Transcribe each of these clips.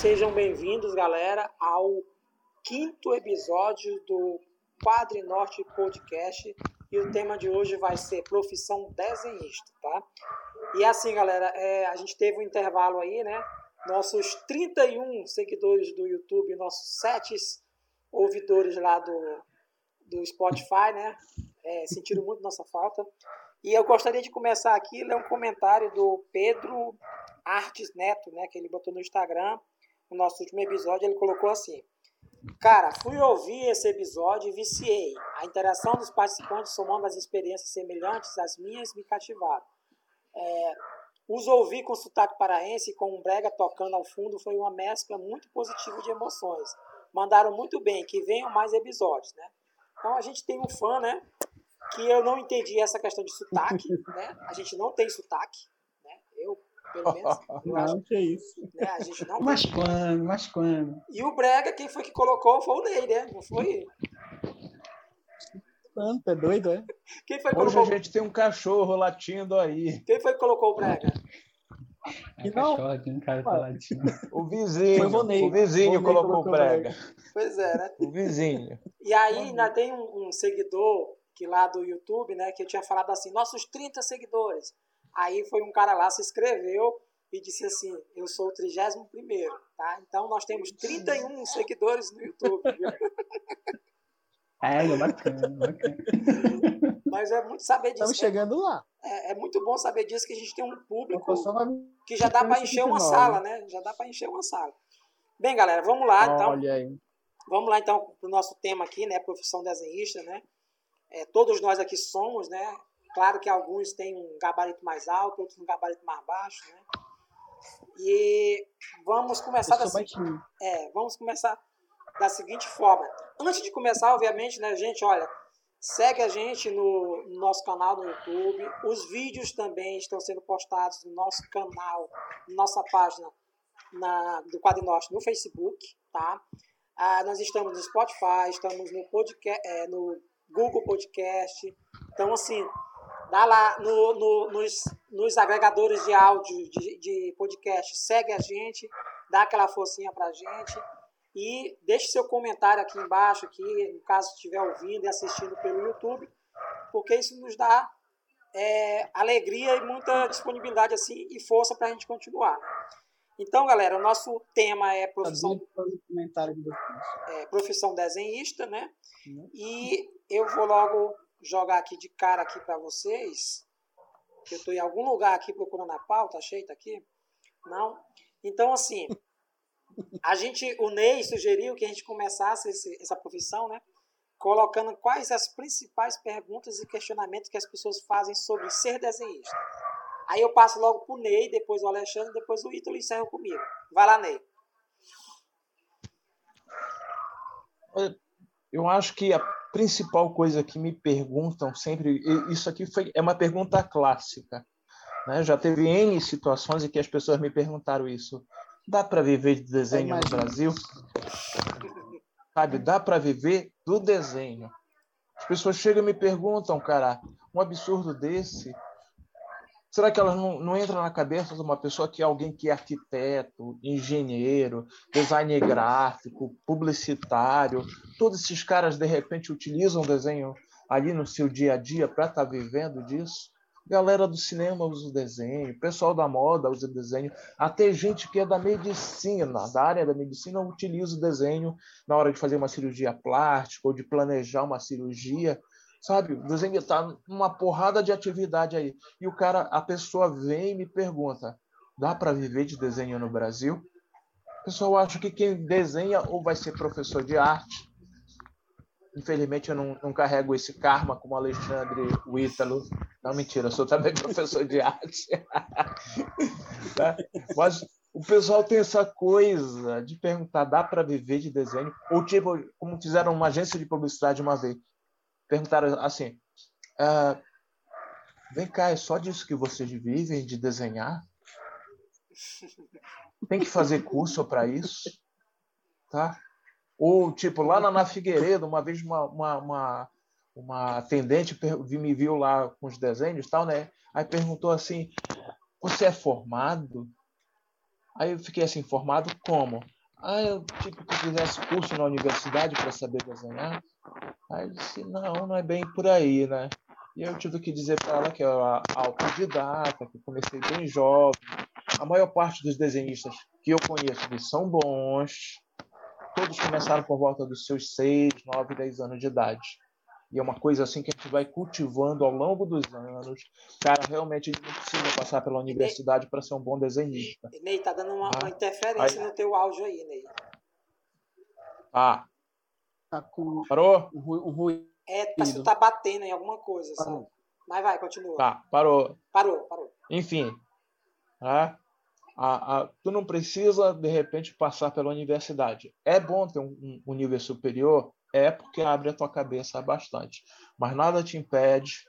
sejam bem-vindos, galera, ao quinto episódio do Quadre Norte Podcast. E o tema de hoje vai ser profissão desenhista, tá? E assim, galera, é, a gente teve um intervalo aí, né? Nossos 31 seguidores do YouTube, nossos 7 ouvidores lá do, do Spotify, né? É, sentiram muito nossa falta. E eu gostaria de começar aqui, ler um comentário do Pedro Artes Neto, né? Que ele botou no Instagram, no nosso último episódio, ele colocou assim. Cara, fui ouvir esse episódio e viciei. A interação dos participantes, somando as experiências semelhantes às minhas, me cativaram. É, os ouvir com sotaque paraense e com um brega tocando ao fundo foi uma mescla muito positiva de emoções. Mandaram muito bem, que venham mais episódios, né? Então a gente tem um fã, né? Que eu não entendi essa questão de sotaque, né? A gente não tem sotaque, pelo menos. Eu não, acho, que é isso. Né? A gente não mas tem. quando, mas quando? E o Brega, quem foi que colocou foi o Ney, né? Não foi Quando? É doido, é? Quem foi que Hoje colocou... a gente tem um cachorro latindo aí. Quem foi que colocou o Brega? É não. Cachorro aqui no cara tá latindo. O vizinho. o vizinho colocou, colocou o Brega. Pois é, né? O vizinho. E aí ainda tem um, um seguidor que lá do YouTube, né, que eu tinha falado assim, nossos 30 seguidores. Aí foi um cara lá, se inscreveu e disse assim, eu sou o 31 primeiro, tá? Então nós temos 31 seguidores no YouTube. É, é bacana, bacana. Mas é muito saber disso. Estamos chegando lá. É, é, muito bom saber disso que a gente tem um público que já dá para encher uma sala, né? Já dá para encher uma sala. Bem, galera, vamos lá, então. Olha aí. Vamos lá, então, para o nosso tema aqui, né? Profissão desenhista, né? É, todos nós aqui somos, né? Claro que alguns têm um gabarito mais alto, outros um gabarito mais baixo, né? E vamos começar da é, vamos começar da seguinte forma. Antes de começar, obviamente, né, gente, olha, segue a gente no, no nosso canal no YouTube. Os vídeos também estão sendo postados no nosso canal, na nossa página na, do Quadro Norte no Facebook, tá? Ah, nós estamos no Spotify, estamos no, podcast, é, no Google Podcast. Então, assim, dá lá no, no, nos, nos agregadores de áudio de, de podcast, segue a gente, dá aquela forcinha pra gente e deixe seu comentário aqui embaixo, aqui, no caso estiver ouvindo e assistindo pelo YouTube, porque isso nos dá é, alegria e muita disponibilidade assim e força para a gente continuar. Então, galera, o nosso tema é profissão, é, profissão desenhista, né? Uhum. E eu vou logo jogar aqui de cara aqui para vocês. Eu estou em algum lugar aqui procurando a pauta, achei, tá aqui? Não? Então, assim, a gente, o Ney sugeriu que a gente começasse esse, essa profissão, né? Colocando quais as principais perguntas e questionamentos que as pessoas fazem sobre ser desenhista. Aí eu passo logo pro Ney, depois o Alexandre, depois o Ítalo encerro comigo. Vai lá, Ney. Eu acho que a principal coisa que me perguntam sempre, isso aqui foi, é uma pergunta clássica. Né? Já teve N situações em que as pessoas me perguntaram isso. Dá para viver de desenho no Brasil? Sabe, dá para viver do desenho. As pessoas chegam e me perguntam, cara, um absurdo desse, Será que elas não, não entram na cabeça de uma pessoa que é alguém que é arquiteto, engenheiro, designer gráfico, publicitário? Todos esses caras, de repente, utilizam desenho ali no seu dia a dia para estar tá vivendo disso? Galera do cinema usa o desenho, pessoal da moda usa o desenho, até gente que é da medicina, da área da medicina, utiliza o desenho na hora de fazer uma cirurgia plástica ou de planejar uma cirurgia sabe? O desenho está numa porrada de atividade aí. E o cara, a pessoa vem e me pergunta: dá para viver de desenho no Brasil? O pessoal acha que quem desenha ou vai ser professor de arte. Infelizmente eu não, não carrego esse karma como Alexandre o Ítalo. Não, mentira, eu sou também professor de arte. tá? Mas o pessoal tem essa coisa de perguntar: dá para viver de desenho? Ou tipo, como fizeram uma agência de publicidade uma vez perguntaram assim: ah, vem cá, é só disso que vocês vivem, de desenhar? Tem que fazer curso para isso? Tá? Ou, tipo, lá na, Figueiredo, uma vez uma, uma, uma, uma atendente me viu lá com os desenhos tal, né? Aí perguntou assim: Você é formado? Aí eu fiquei assim, informado como? Ah, eu tipo que fizesse curso na universidade para saber desenhar. Aí eu disse, não, não é bem por aí, né? E eu tive que dizer para ela que eu era autodidata, que comecei bem jovem. A maior parte dos desenhistas que eu conheço eles são bons. Todos começaram por volta dos seus 6, 9, 10 anos de idade. E é uma coisa assim que a gente vai cultivando ao longo dos anos. Cara, realmente não precisa passar pela universidade para ser um bom desenhista. Ney, tá dando uma, ah, uma interferência aí... no teu áudio aí, Ney. Ah. Tá com... Parou? Um ruído. É, parece que tá batendo em alguma coisa, sabe? Mas vai, continua. Tá, parou. Parou, parou. Enfim. Tá? A, a, tu não precisa, de repente, passar pela universidade. É bom ter um, um nível superior? É porque abre a tua cabeça bastante. Mas nada te impede,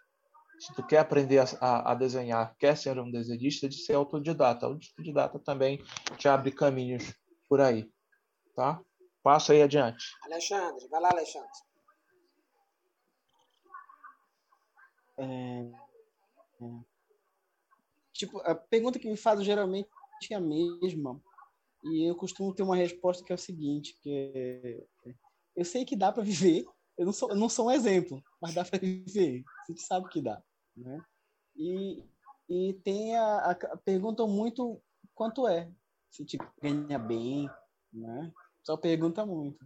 se tu quer aprender a, a desenhar, quer ser um desenhista, de ser autodidata. O autodidata também te abre caminhos por aí. Tá? Passa aí adiante. Alexandre, vai lá, Alexandre. É, é. Tipo, a pergunta que me fazem geralmente é a mesma. E eu costumo ter uma resposta que é o seguinte, que é, eu sei que dá para viver, eu não, sou, eu não sou um exemplo, mas dá para viver. A gente sabe que dá. Né? E, e tem a, a, perguntam muito quanto é. Se tipo, ganha bem, né? Só pergunta muito.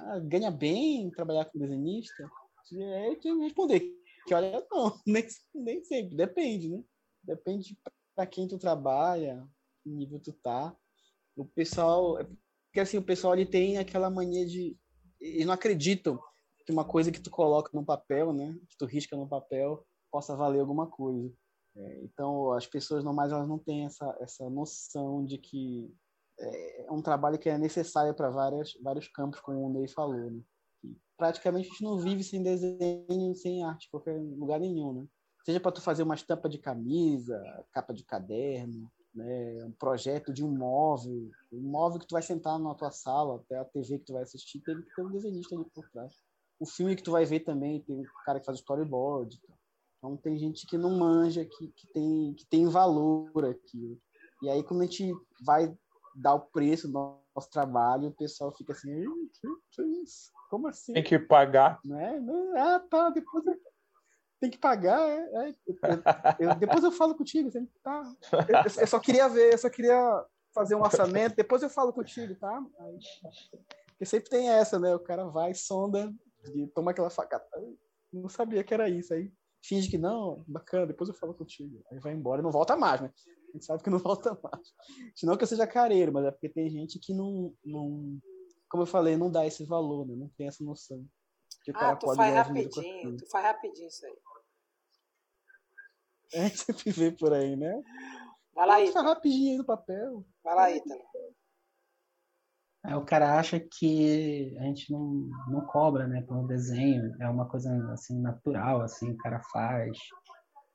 Ah, ganha bem trabalhar com desenhista? É, eu tenho que responder que olha, não, nem, nem sempre, depende, né? Depende para quem tu trabalha, que nível tu tá. O pessoal, porque assim, o pessoal ele tem aquela mania de eles não acreditam que uma coisa que tu coloca no papel, né, que tu risca no papel, possa valer alguma coisa. É, então, as pessoas normais elas não têm essa essa noção de que é, é um trabalho que é necessário para vários campos, como o Ney falou, né? praticamente a gente não vive sem desenho, sem arte, qualquer lugar nenhum, né? Seja para tu fazer uma estampa de camisa, capa de caderno, né, um projeto de um móvel, um móvel que tu vai sentar na tua sala, até a TV que tu vai assistir, tem que ter um desenhista ali por trás. O filme que tu vai ver também tem um cara que faz storyboard. Então tem gente que não manja, que, que, tem, que tem valor aqui. E aí quando a gente vai dar o preço do nosso trabalho, o pessoal fica assim, que isso? Como assim? Tem que pagar. Né? Ah, tá, depois eu... tem que pagar. É, é, eu, eu, depois eu falo contigo. Tá. Eu, eu, só queria ver, eu só queria fazer um orçamento, depois eu falo contigo, tá? Aí, porque sempre tem essa, né? O cara vai, sonda, e toma aquela facada. Não sabia que era isso. Aí finge que não, bacana, depois eu falo contigo. Aí vai embora e não volta mais, né? A gente sabe que não volta mais. Não que eu seja careiro, mas é porque tem gente que não, não como eu falei, não dá esse valor, né? Não tem essa noção. Que o ah, cara tu pode faz rapidinho, tu faz rapidinho isso aí. É, sempre vê por aí, né? Vai lá, Ita. Faz rapidinho aí no papel. Vai lá, Ita. É, o cara acha que a gente não, não cobra, né, por um desenho. É uma coisa, assim, natural, assim, o cara faz.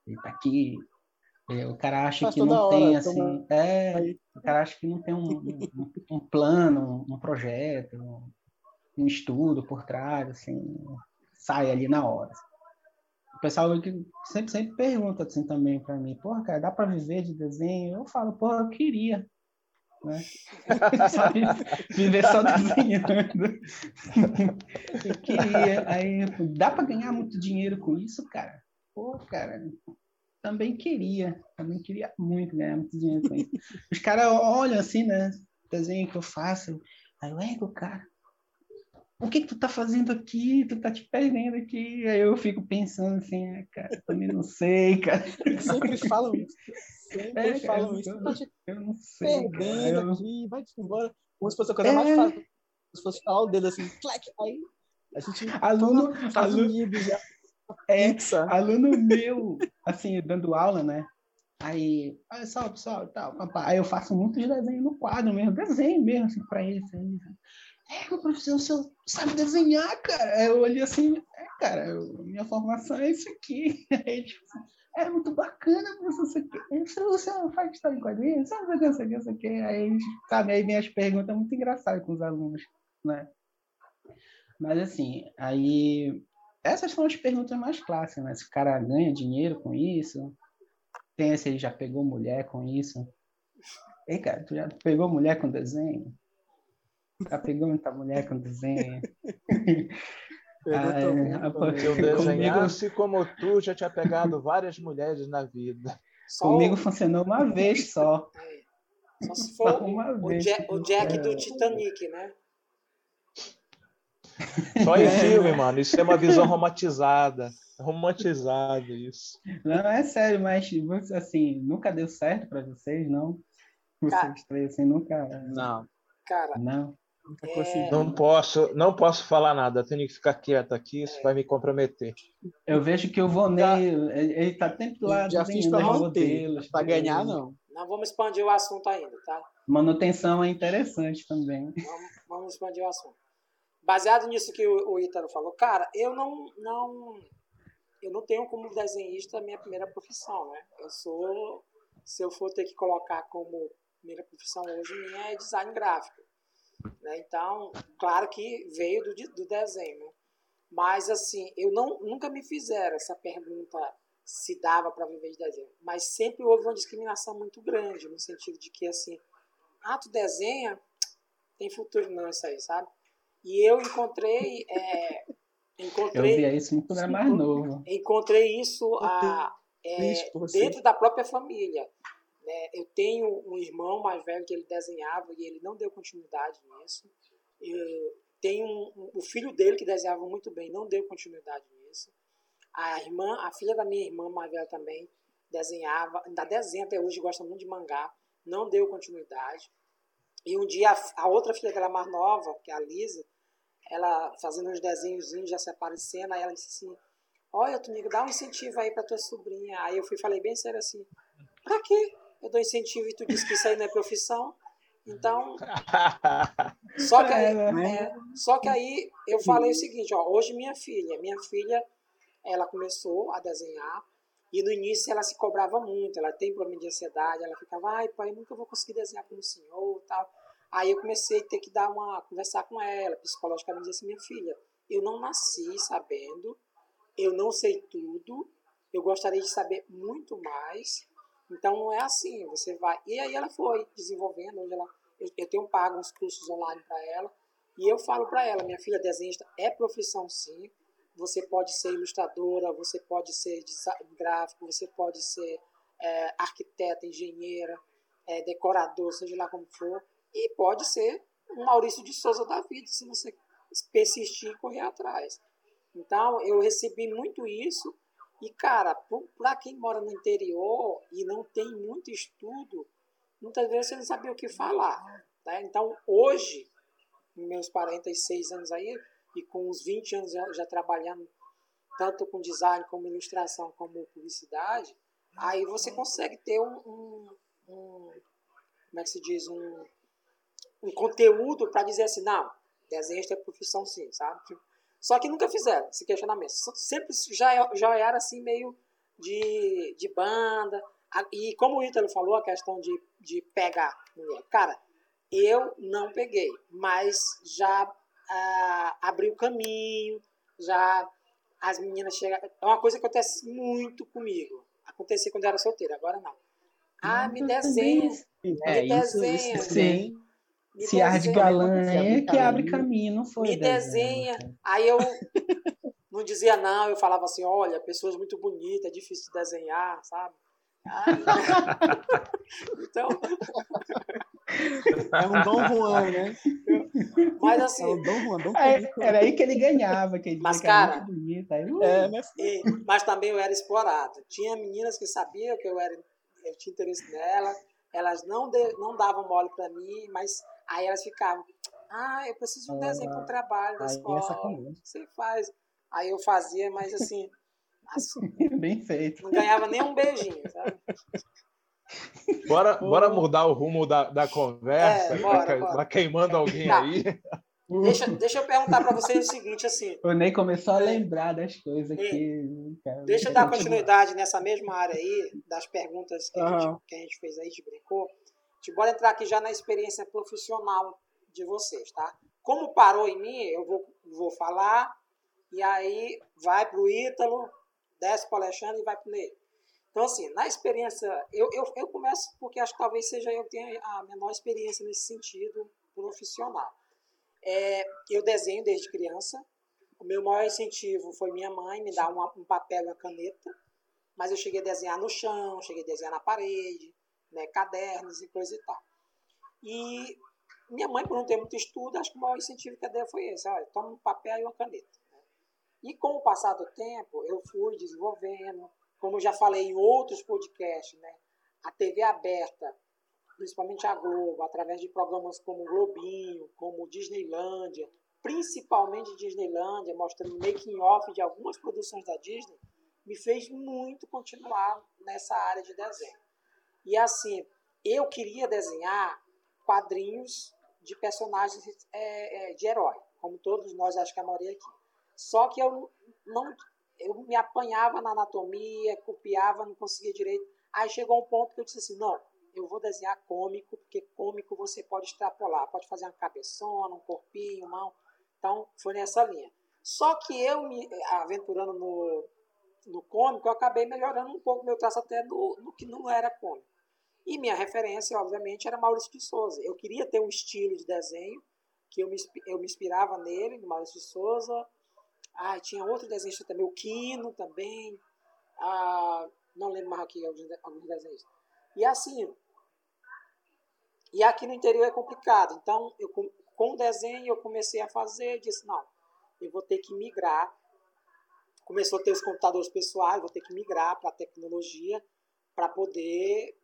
Ele tá aqui, é, o cara acha Faz que não hora, tem assim, é, o cara acha que não tem um, um, um plano, um projeto, um, estudo por trás, assim, sai ali na hora. O pessoal que sempre, sempre pergunta assim também para mim, porra, cara, dá para viver de desenho? Eu falo, porra, eu queria. Né? viver só desenhando. eu queria. Aí, dá para ganhar muito dinheiro com isso, cara? Pô, cara, também queria, também queria muito ganhar muito dinheiro com isso. Os caras olham assim, né? Desenho que eu faço. Aí eu, ego, cara, o que, que tu tá fazendo aqui? Tu tá te perdendo aqui. Aí eu fico pensando assim, ah, cara, também não sei, cara. Sempre falam isso. Sempre é, falam isso. Tá te eu não sei. Perdendo eu... aqui, vai embora. Como se fosse a coisa é... mais fácil. Se fosse falar o dedo assim, clack, aí a gente aluno, aluno, Unidos É, aluno meu, assim, dando aula, né? Aí, olha só, pessoal, tal, papai. Aí eu faço muito de desenho no quadro mesmo, desenho mesmo, assim, pra eles. Assim. É, meu professor, o senhor sabe desenhar, cara? Aí eu olhei assim, é, cara, eu, minha formação é isso aqui. Aí, tipo, é muito bacana, professor, isso aqui. Você não faz história em quadrinhos? Você não faz isso aqui, isso aqui. Aí, sabe, aí minhas perguntas muito engraçadas com os alunos, né? Mas assim, aí essas são as perguntas mais clássicas, né? Se o cara ganha dinheiro com isso, tem se ele já pegou mulher com isso. Ei, cara, tu já pegou mulher com desenho? Já pegou muita mulher com desenho? ah, é, eu desenhasse como tu, já tinha pegado várias mulheres na vida. Só Comigo funcionou uma vez só. Só se for uma o, vez. Jack, o Jack do Titanic, né? Só em filme, mano. Isso é uma visão romantizada. Romantizado isso. Não, é sério, mas assim, nunca deu certo para vocês, não? Vocês três assim, nunca. Não. Cara, não. É... Não posso, não posso falar nada, tenho que ficar quieto aqui, isso é. vai me comprometer. Eu vejo que o Vonei, ele tá sempre lá já fiz para modelos, para ganhar não. Não vamos expandir o assunto ainda, tá? Manutenção é interessante também. Vamos, vamos expandir o assunto. Baseado nisso que o, o Ítalo falou, cara, eu não, não, eu não tenho como desenhista minha primeira profissão, né? Eu sou, se eu for ter que colocar como primeira profissão hoje minha é design gráfico. Né? Então, claro que veio do, do desenho. Né? Mas, assim, eu não, nunca me fizeram essa pergunta se dava para viver de desenho. Mas sempre houve uma discriminação muito grande, no sentido de que, assim, ah, tu desenha, tem futuro não, isso aí, sabe? E eu encontrei. É, encontrei eu via isso muito quando era mais novo. Encontrei isso a, é, dentro da própria família. Né? Eu tenho um irmão mais velho que ele desenhava e ele não deu continuidade nisso. Eu tenho um, o filho dele que desenhava muito bem, não deu continuidade nisso. A irmã, a filha da minha irmã mais velha também desenhava, ainda desenha até hoje, gosta muito de mangá, não deu continuidade. E um dia a, a outra filha dela mais nova, que é a Lisa, ela fazendo uns desenhos já se aparecendo, aí ela disse assim: Olha, Tunico, dá um incentivo aí pra tua sobrinha. Aí eu fui falei bem sério assim: Pra quê? eu dou incentivo e tu diz que isso aí não é profissão. Então, só que, aí, é, né? é, só que aí eu falei o seguinte, ó, hoje minha filha, minha filha, ela começou a desenhar e no início ela se cobrava muito, ela tem problema de ansiedade, ela ficava, ai pai, nunca vou conseguir desenhar como o senhor tal. Aí eu comecei a ter que dar uma, conversar com ela, psicologicamente, dizer assim, minha filha, eu não nasci sabendo, eu não sei tudo, eu gostaria de saber muito mais, então não é assim, você vai. E aí ela foi desenvolvendo, hoje ela, eu, eu tenho pago uns cursos online para ela, e eu falo para ela, minha filha desenhista é profissão sim, você pode ser ilustradora, você pode ser gráfico, você pode ser é, arquiteta, engenheira, é, decorador, seja lá como for, e pode ser um Maurício de Souza da vida, se você persistir e correr atrás. Então, eu recebi muito isso e, cara, para quem mora no interior e não tem muito estudo, muitas vezes você não sabia o que falar. Né? Então, hoje, meus 46 anos aí, e com uns 20 anos já, já trabalhando tanto com design, como ilustração, como publicidade, aí você consegue ter um, um, um como é que se diz, um, um conteúdo para dizer assim, não, desenho é profissão sim, sabe? Só que nunca fizeram esse questionamento. Sempre já, já era assim meio de, de banda. E como o Ítalo falou, a questão de, de pegar mulher. Cara, eu não peguei, mas já ah, abri o caminho, já as meninas chegam. É uma coisa que acontece muito comigo. Acontecia quando eu era solteira, agora não. Ah, me desenha. É, me desenha. Isso, isso, sim. Me Se ar de galã é que abre caminho, não foi? Me desenha. desenha. Aí eu não dizia não, eu falava assim, olha, pessoas muito bonitas, é difícil de desenhar, sabe? então. É um Dom Juan, né? Mas assim. É um Dom Juan, Dom é, era aí que ele ganhava, que ele mas, cara, bonita. Aí, uh, é, mas... E, mas também eu era explorado. Tinha meninas que sabiam que eu era, eu tinha interesse nela, elas não, de, não davam mole para mim, mas Aí elas ficavam, ah, eu preciso de um desenho para o trabalho da é escola. Você faz. Aí eu fazia, mas assim. assim Bem feito. Não ganhava nem um beijinho, sabe? Bora, bora mudar o rumo da, da conversa, é, bora, tá, bora. queimando alguém tá. aí. Deixa, deixa eu perguntar para vocês o seguinte, assim. O Ney começou a lembrar das coisas aqui. Deixa eu dar continuidade nessa mesma área aí, das perguntas que, uhum. a, gente, que a gente fez aí, gente brincou. Gente bora entrar aqui já na experiência profissional de vocês, tá? Como parou em mim, eu vou, vou falar, e aí vai para o Ítalo, desce para o Alexandre e vai para o. Então, assim, na experiência, eu, eu, eu começo porque acho que talvez seja eu tenha a menor experiência nesse sentido profissional. É, eu desenho desde criança. O meu maior incentivo foi minha mãe me dar uma, um papel e uma caneta. Mas eu cheguei a desenhar no chão, cheguei a desenhar na parede, né, cadernos e coisa e tal. E minha mãe, por não ter muito estudo, acho que o maior incentivo que ela deu foi esse: olha, toma um papel e uma caneta. Né. E com o passar do tempo, eu fui desenvolvendo, como eu já falei em outros podcasts, né, a TV aberta, principalmente a Globo, através de programas como Globinho, como Disneylândia, principalmente Disneylândia, mostrando making off de algumas produções da Disney, me fez muito continuar nessa área de desenho. E assim, eu queria desenhar quadrinhos de personagens é, é, de herói, como todos nós, acho que a maioria aqui. Só que eu não, eu me apanhava na anatomia, copiava, não conseguia direito. Aí chegou um ponto que eu disse assim, não, eu vou desenhar cômico, porque cômico você pode extrapolar, pode fazer uma cabeçona, um corpinho, mão. Então, foi nessa linha. Só que eu me aventurando no, no cômico, eu acabei melhorando um pouco meu traço até no, que não era cômico. E minha referência, obviamente, era Maurício de Souza. Eu queria ter um estilo de desenho que eu me, eu me inspirava nele, no Maurício de Souza. Ah, tinha outro desenho também, o Quino também. Ah, não lembro mais aqui alguns, alguns desenhos. E assim, e aqui no interior é complicado. Então, eu, com o desenho, eu comecei a fazer, disse, não, eu vou ter que migrar. Começou a ter os computadores pessoais, vou ter que migrar para a tecnologia para poder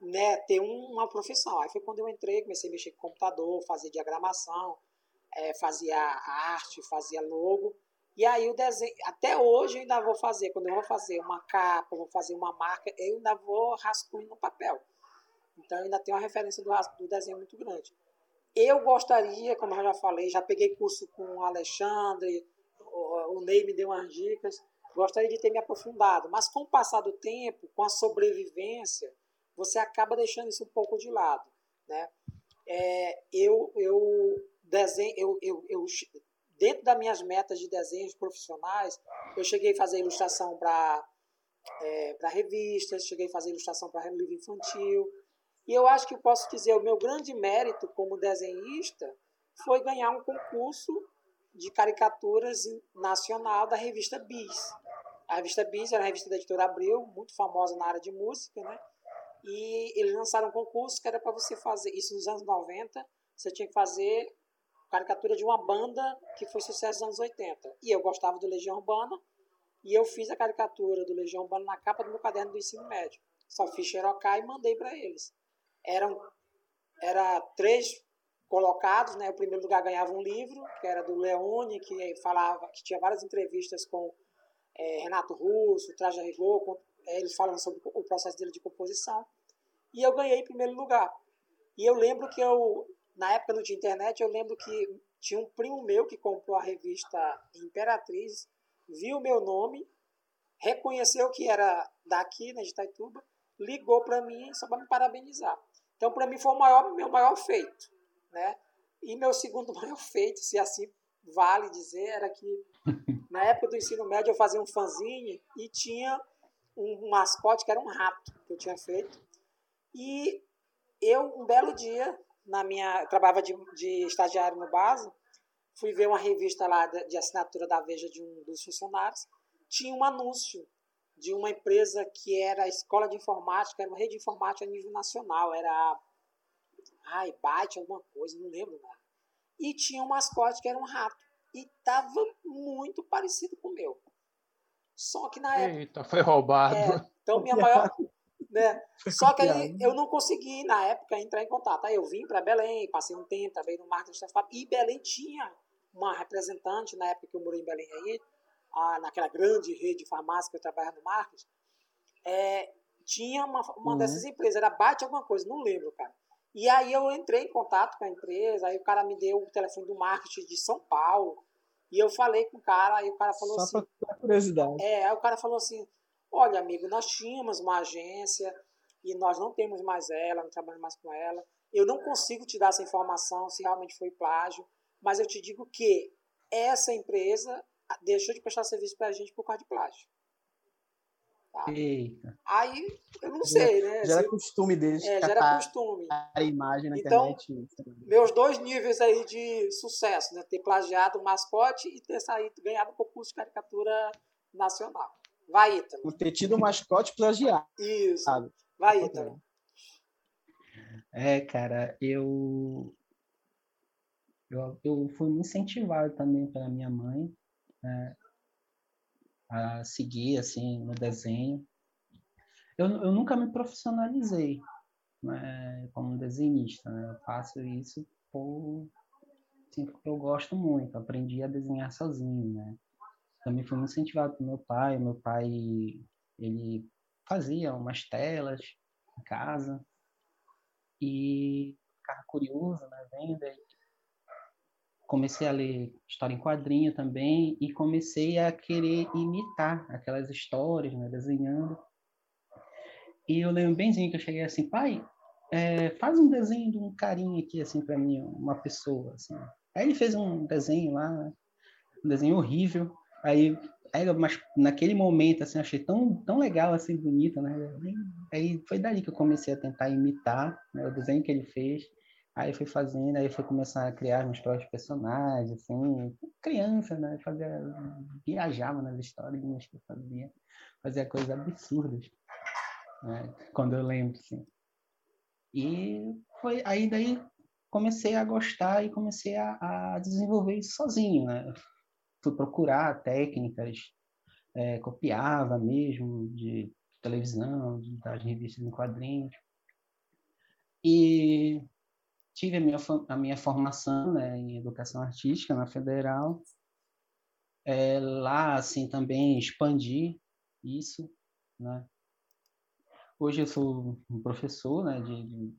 né, ter uma profissão. Aí foi quando eu entrei, comecei a mexer com computador, fazer diagramação, é, fazia arte, fazia logo. E aí o desenho, até hoje eu ainda vou fazer, quando eu vou fazer uma capa, vou fazer uma marca, eu ainda vou rascunho no papel. Então ainda tem uma referência do, do desenho muito grande. Eu gostaria, como eu já falei, já peguei curso com o Alexandre, o, Ney me deu umas dicas, gostaria de ter me aprofundado, mas com o passar do tempo, com a sobrevivência, você acaba deixando isso um pouco de lado, né? É, eu, eu desenho, eu, eu, eu dentro das minhas metas de desenhos profissionais, eu cheguei a fazer ilustração para é, para revistas, cheguei a fazer ilustração para livro infantil. E eu acho que eu posso dizer, o meu grande mérito como desenhista foi ganhar um concurso de caricaturas nacional da revista Bis. A revista Bis era a revista da editora Abril, muito famosa na área de música, né? E eles lançaram um concurso que era para você fazer, isso nos anos 90, você tinha que fazer caricatura de uma banda que foi sucesso nos anos 80. E eu gostava do Legião Urbana, e eu fiz a caricatura do Legião Urbana na capa do meu caderno do ensino médio. Só fiz xerocar e mandei para eles. Eram era três colocados, né? O primeiro lugar ganhava um livro, que era do Leone, que falava, que tinha várias entrevistas com é, Renato Russo, Traja Rigor, com, é, eles falando sobre o processo dele de composição. E eu ganhei em primeiro lugar. E eu lembro que eu na época não tinha internet, eu lembro que tinha um primo meu que comprou a revista Imperatriz, viu meu nome, reconheceu que era daqui, né, de Itaituba, ligou para mim só para me parabenizar. Então, para mim, foi o maior, meu maior feito. Né? E meu segundo maior feito, se assim vale dizer, era que na época do ensino médio eu fazia um fanzine e tinha um mascote que era um rato que eu tinha feito. E eu, um belo dia, na minha eu trabalhava de, de estagiário no base, fui ver uma revista lá de, de assinatura da Veja de um dos funcionários, tinha um anúncio de uma empresa que era a escola de informática, era uma rede de informática a nível nacional, era ai, Byte, alguma coisa, não lembro nada. E tinha um mascote que era um rato. E estava muito parecido com o meu. Só que na época. Eita, foi roubado. É, então, minha maior, né? Só que aí eu não consegui, na época, entrar em contato. Aí eu vim para Belém, passei um tempo, trabalhei no marketing e Belém tinha uma representante, na época que eu morei em Belém aí, a, naquela grande rede de farmácia que eu trabalhava no marketing, é, tinha uma, uma uhum. dessas empresas, era Bate alguma coisa, não lembro, cara. E aí eu entrei em contato com a empresa, aí o cara me deu o telefone do marketing de São Paulo, e eu falei com o cara, aí o cara falou Só assim... Só curiosidade. É, aí o cara falou assim, Olha, amigo, nós tínhamos uma agência e nós não temos mais ela, não trabalhamos mais com ela. Eu não consigo te dar essa informação se realmente foi plágio, mas eu te digo que essa empresa deixou de prestar serviço para a gente por causa de plágio. Eita. Aí, eu não sei, né? Já era costume deles é, já era costume. a imagem na Então, internet. Meus dois níveis aí de sucesso, né? Ter plagiado o mascote e ter saído, ganhado o concurso de caricatura nacional. Vai, Ítalo. Por ter tido um mascote plagiado. Isso. Vai, Ítalo. É, cara, eu, eu, eu fui incentivado também pela minha mãe né, a seguir assim no desenho. Eu, eu nunca me profissionalizei né, como desenhista. Né? Eu faço isso por, assim, porque eu gosto muito. Aprendi a desenhar sozinho, né? Também fui muito incentivado pelo meu pai. Meu pai ele fazia umas telas em casa e ficava curioso, né, vendo. E comecei a ler história em quadrinho também e comecei a querer imitar aquelas histórias, né, desenhando. E eu lembro benzinho que eu cheguei assim, pai, é, faz um desenho de um carinha aqui assim para mim, uma pessoa assim. Aí ele fez um desenho lá, um desenho horrível. Aí, aí mas naquele momento assim, achei tão tão legal assim, bonito, né? Aí foi dali que eu comecei a tentar imitar né, o desenho que ele fez. Aí fui fazendo, aí fui começar a criar meus próprios personagens, assim, criança, né? Fazia, viajava nas historinhas que eu fazia, fazia coisas absurdas, né? Quando eu lembro, assim. E foi aí daí comecei a gostar e comecei a, a desenvolver isso sozinho, né? Fui procurar técnicas, é, copiava mesmo de televisão, das revistas em quadrinhos. E tive a minha, a minha formação né, em educação artística na Federal. É, lá, assim, também expandi isso, né? Hoje eu sou um professor né, de, de,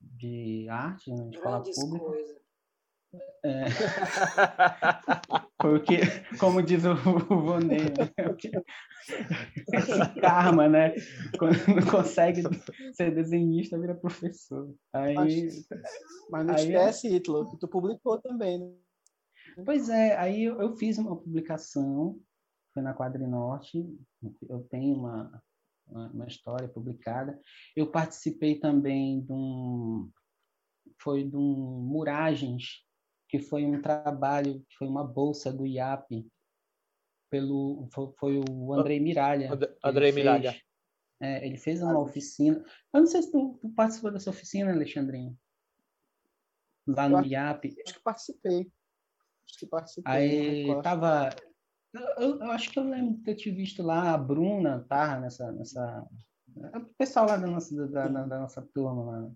de arte na escola Grandes pública. coisas. É. Porque, como diz o, o Vonei, né? esse karma, né? Quando não consegue ser desenhista, vira professor. Aí, Mas não Aí é- esquece, Hitler, que tu publicou também, né? pois é, aí eu, fiz uma publicação, foi na Quadrinorte, eu tenho uma, uma história publicada. Eu participei também de um, foi de um Muragens, que foi um trabalho, foi uma bolsa do IAP, pelo, foi, o Andrei Miralha. Que Andrei fez. Miralha. É, ele fez uma oficina. Eu não sei se tu, tu participou dessa oficina, Alexandrinho. Lá no acho- IAP. Acho que participei. Acho que participei. Aí tava. Eu, eu- acho que eu lembro de ter te visto lá, a Bruna tava nessa. nessa o pessoal lá da nossa, da, da- da nossa turma, lá,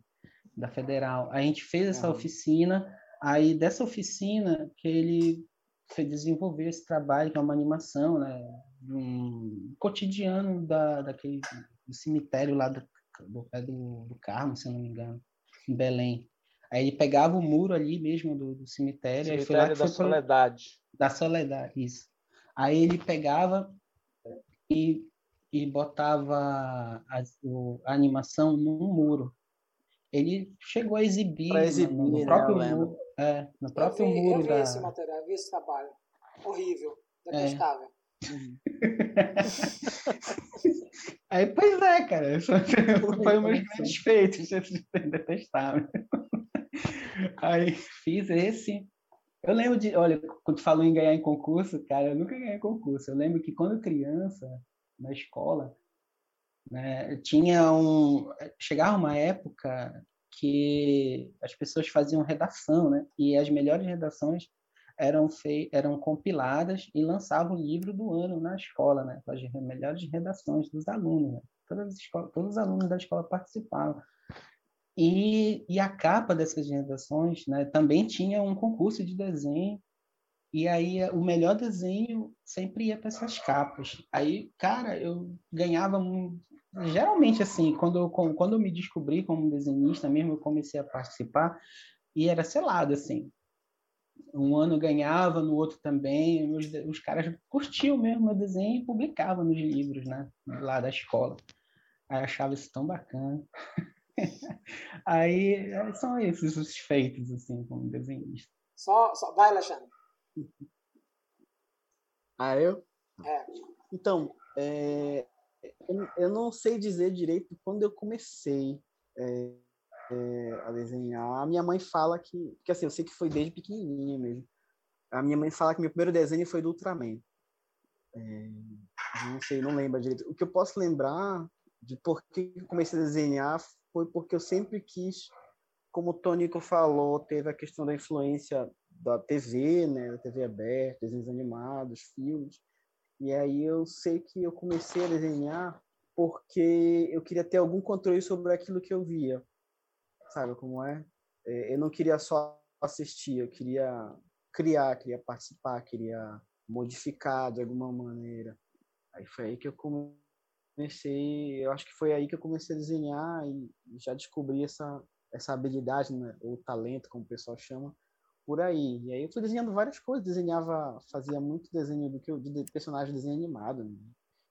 da Federal. A gente fez essa oficina, aí dessa oficina que ele fe- desenvolveu esse trabalho, que é uma animação, né? Um cotidiano da, daquele do cemitério lá do, do pé do, do Carmo, se eu não me engano, em Belém. Aí ele pegava o muro ali mesmo do, do cemitério, aí foi lá Cemitério da foi pro- Soledade. da Soledade, isso. Aí ele pegava e, e botava a, o- a animação num muro. Ele chegou a exibir, no- exibir, no, né, próprio eu lembro. muro, é, no Eu próprio vi, muro eu vi da. esse material, eu vi esse trabalho. Horrível, É. detestável. Aí, pois é, cara, isso foi um dos grandes feitos, esse detestável. Aí fiz esse. Eu lembro de, olha, quando falou em ganhar em concurso, cara, eu nunca ganhei concurso. Eu lembro que quando criança, na escola, né, tinha um, chegava uma época que as pessoas faziam redação, né? E as melhores redações eram fei eram compiladas e lançavam o livro do ano na escola, né? As re- melhores redações dos alunos, né? Todas as escolas, todos os alunos da escola participavam. E, e a capa dessas redações, né? Também tinha um concurso de desenho e aí o melhor desenho sempre ia para essas capas. Aí, cara, eu ganhava geralmente assim, quando eu quando eu me descobri como desenhista mesmo, eu comecei a participar e era selado assim. Um ano ganhava, no outro também. Os, os caras curtiam mesmo meu desenho e publicavam nos livros, né? Lá da escola. Aí achava isso tão bacana. Aí é, são esses os feitos, assim, como desenhista. Só, só, vai, Alexandre. Ah, eu? É. Então, é, eu não sei dizer direito quando eu comecei é, é, a desenhar. A minha mãe fala que, que assim, eu sei que foi desde pequenininha mesmo. A minha mãe fala que meu primeiro desenho foi do Ultraman. É, não sei, não lembro direito. O que eu posso lembrar de por que eu comecei a desenhar foi porque eu sempre quis, como o Tonico falou, teve a questão da influência da TV, né, TV aberta, desenhos animados, filmes. E aí eu sei que eu comecei a desenhar porque eu queria ter algum controle sobre aquilo que eu via. Sabe como é? é eu não queria só assistir, eu queria criar, queria participar, queria modificar de alguma maneira. Aí foi aí que eu comecei, eu acho que foi aí que eu comecei a desenhar e já descobri essa essa habilidade, né, ou talento, como o pessoal chama, por aí. E aí eu fui desenhando várias coisas, desenhava, fazia muito desenho do que eu, de personagem desenho animado. Né?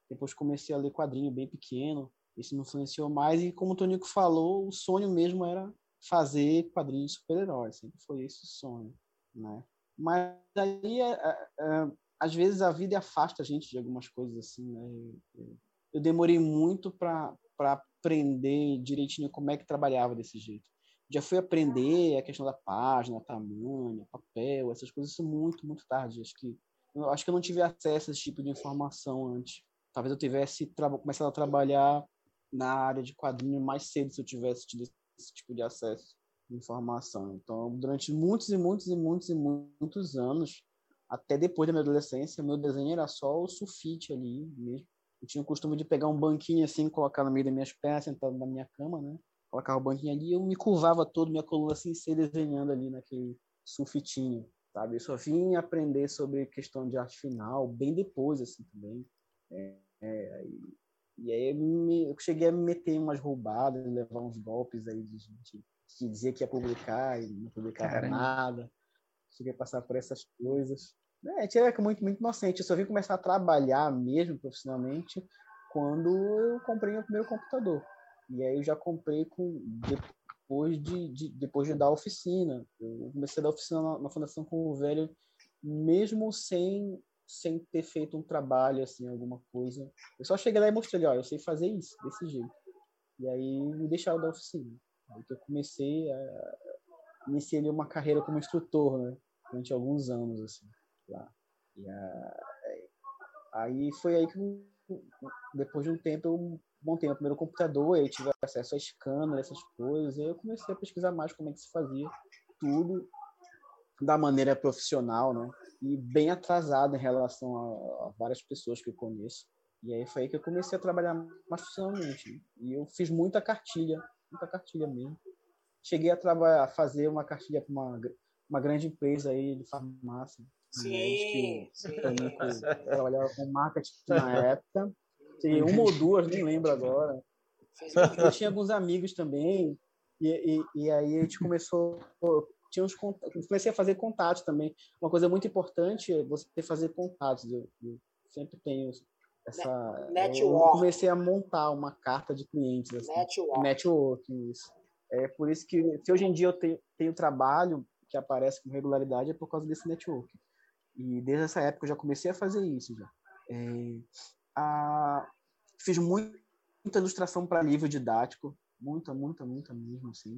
Depois comecei a ler quadrinho bem pequeno, isso me influenciou mais e como o Tonico falou, o sonho mesmo era fazer quadrinhos super-heróis, sempre foi esse o sonho, né? Mas aí, é, é, é, às vezes, a vida afasta a gente de algumas coisas assim, né? Eu demorei muito para aprender direitinho como é que trabalhava desse jeito. Já fui aprender a questão da página, tamanho, papel, essas coisas isso muito, muito tarde. Acho que eu acho que eu não tive acesso a esse tipo de informação antes. Talvez eu tivesse começado a trabalhar na área de quadrinho mais cedo se eu tivesse tido esse tipo de acesso informação. Então, durante muitos e muitos e muitos e muitos anos, até depois da minha adolescência, meu desenho era só o sulfite ali mesmo. Eu tinha o costume de pegar um banquinho assim, colocar no meio das minhas pernas, sentado na minha cama, né? Colocava o banquinho ali e eu me curvava todo, minha coluna assim, ser desenhando ali naquele sulfitinho, sabe? Eu só vim aprender sobre questão de arte final bem depois, assim, também. É, é, e aí eu, me, eu cheguei a me meter em umas roubadas, levar uns golpes aí de gente que dizia que ia publicar e não publicava Caramba. nada. Cheguei a passar por essas coisas. É, tinha muito, muito inocente. Eu só vim começar a trabalhar mesmo profissionalmente quando eu comprei meu primeiro computador. E aí eu já comprei com depois de, de depois de dar oficina. Eu comecei a dar oficina na, na Fundação com o Velho, mesmo sem sem ter feito um trabalho assim, alguma coisa. Eu só cheguei lá e mostrei, ó, eu sei fazer isso desse jeito. E aí me deixaram da oficina. Aí que eu comecei a iniciei uma carreira como instrutor, né? Durante alguns anos, assim, lá. E aí foi aí que, depois de um tempo, eu montei o primeiro computador, aí tive acesso a scanner, essas coisas, e aí eu comecei a pesquisar mais como é que se fazia tudo da maneira profissional, né? E bem atrasado em relação a, a várias pessoas que eu conheço. E aí foi aí que eu comecei a trabalhar mais profissionalmente. Né? E eu fiz muita cartilha muita cartilha mesmo. Cheguei a trabalhar, a fazer uma cartilha para uma, uma grande empresa aí de farmácia. Sim, que sim. trabalhava com marketing na época. Cheguei uma ou duas, nem lembro agora. Eu tinha alguns amigos também, e, e, e aí a gente começou. Tinha uns comecei a fazer contatos também. Uma coisa muito importante é você fazer contatos. Eu, eu sempre tenho essa network. Eu comecei a montar uma carta de clientes. Assim, network. Network, isso. É por isso que se hoje em dia eu tenho, tenho trabalho que aparece com regularidade é por causa desse network. E desde essa época eu já comecei a fazer isso já. É, a, fiz muito, muita ilustração para livro didático, muita, muita, muita mesmo, assim.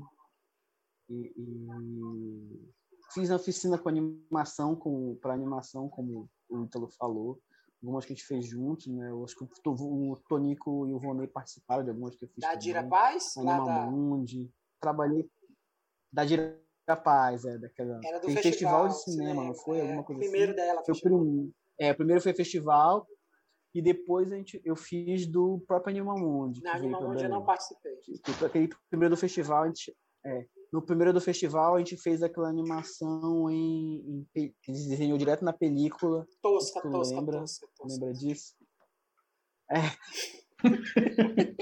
E, e fiz a oficina com animação, com para animação, como o Ítalo falou algumas que a gente fez juntos, né? Eu acho que o Tonico e o Vonei participaram de algumas que eu fiz. Da Dira Paz? Anima da... Mundi. Trabalhei. Da Dira Paz, é, daquela. Era do festival, festival, de cinema, não foi? É, Alguma coisa primeiro assim. dela. Foi o primeiro. É, primeiro foi festival. E depois a gente, eu fiz do próprio Anima Mundi. Na Anima Mundi eu não participei. Aquele primeiro do festival, a gente, é, no primeiro do festival, a gente fez aquela animação em. em desenhou direto na película. Tosca, tu tosca, lembra? tosca, tosca. Lembra disso? É.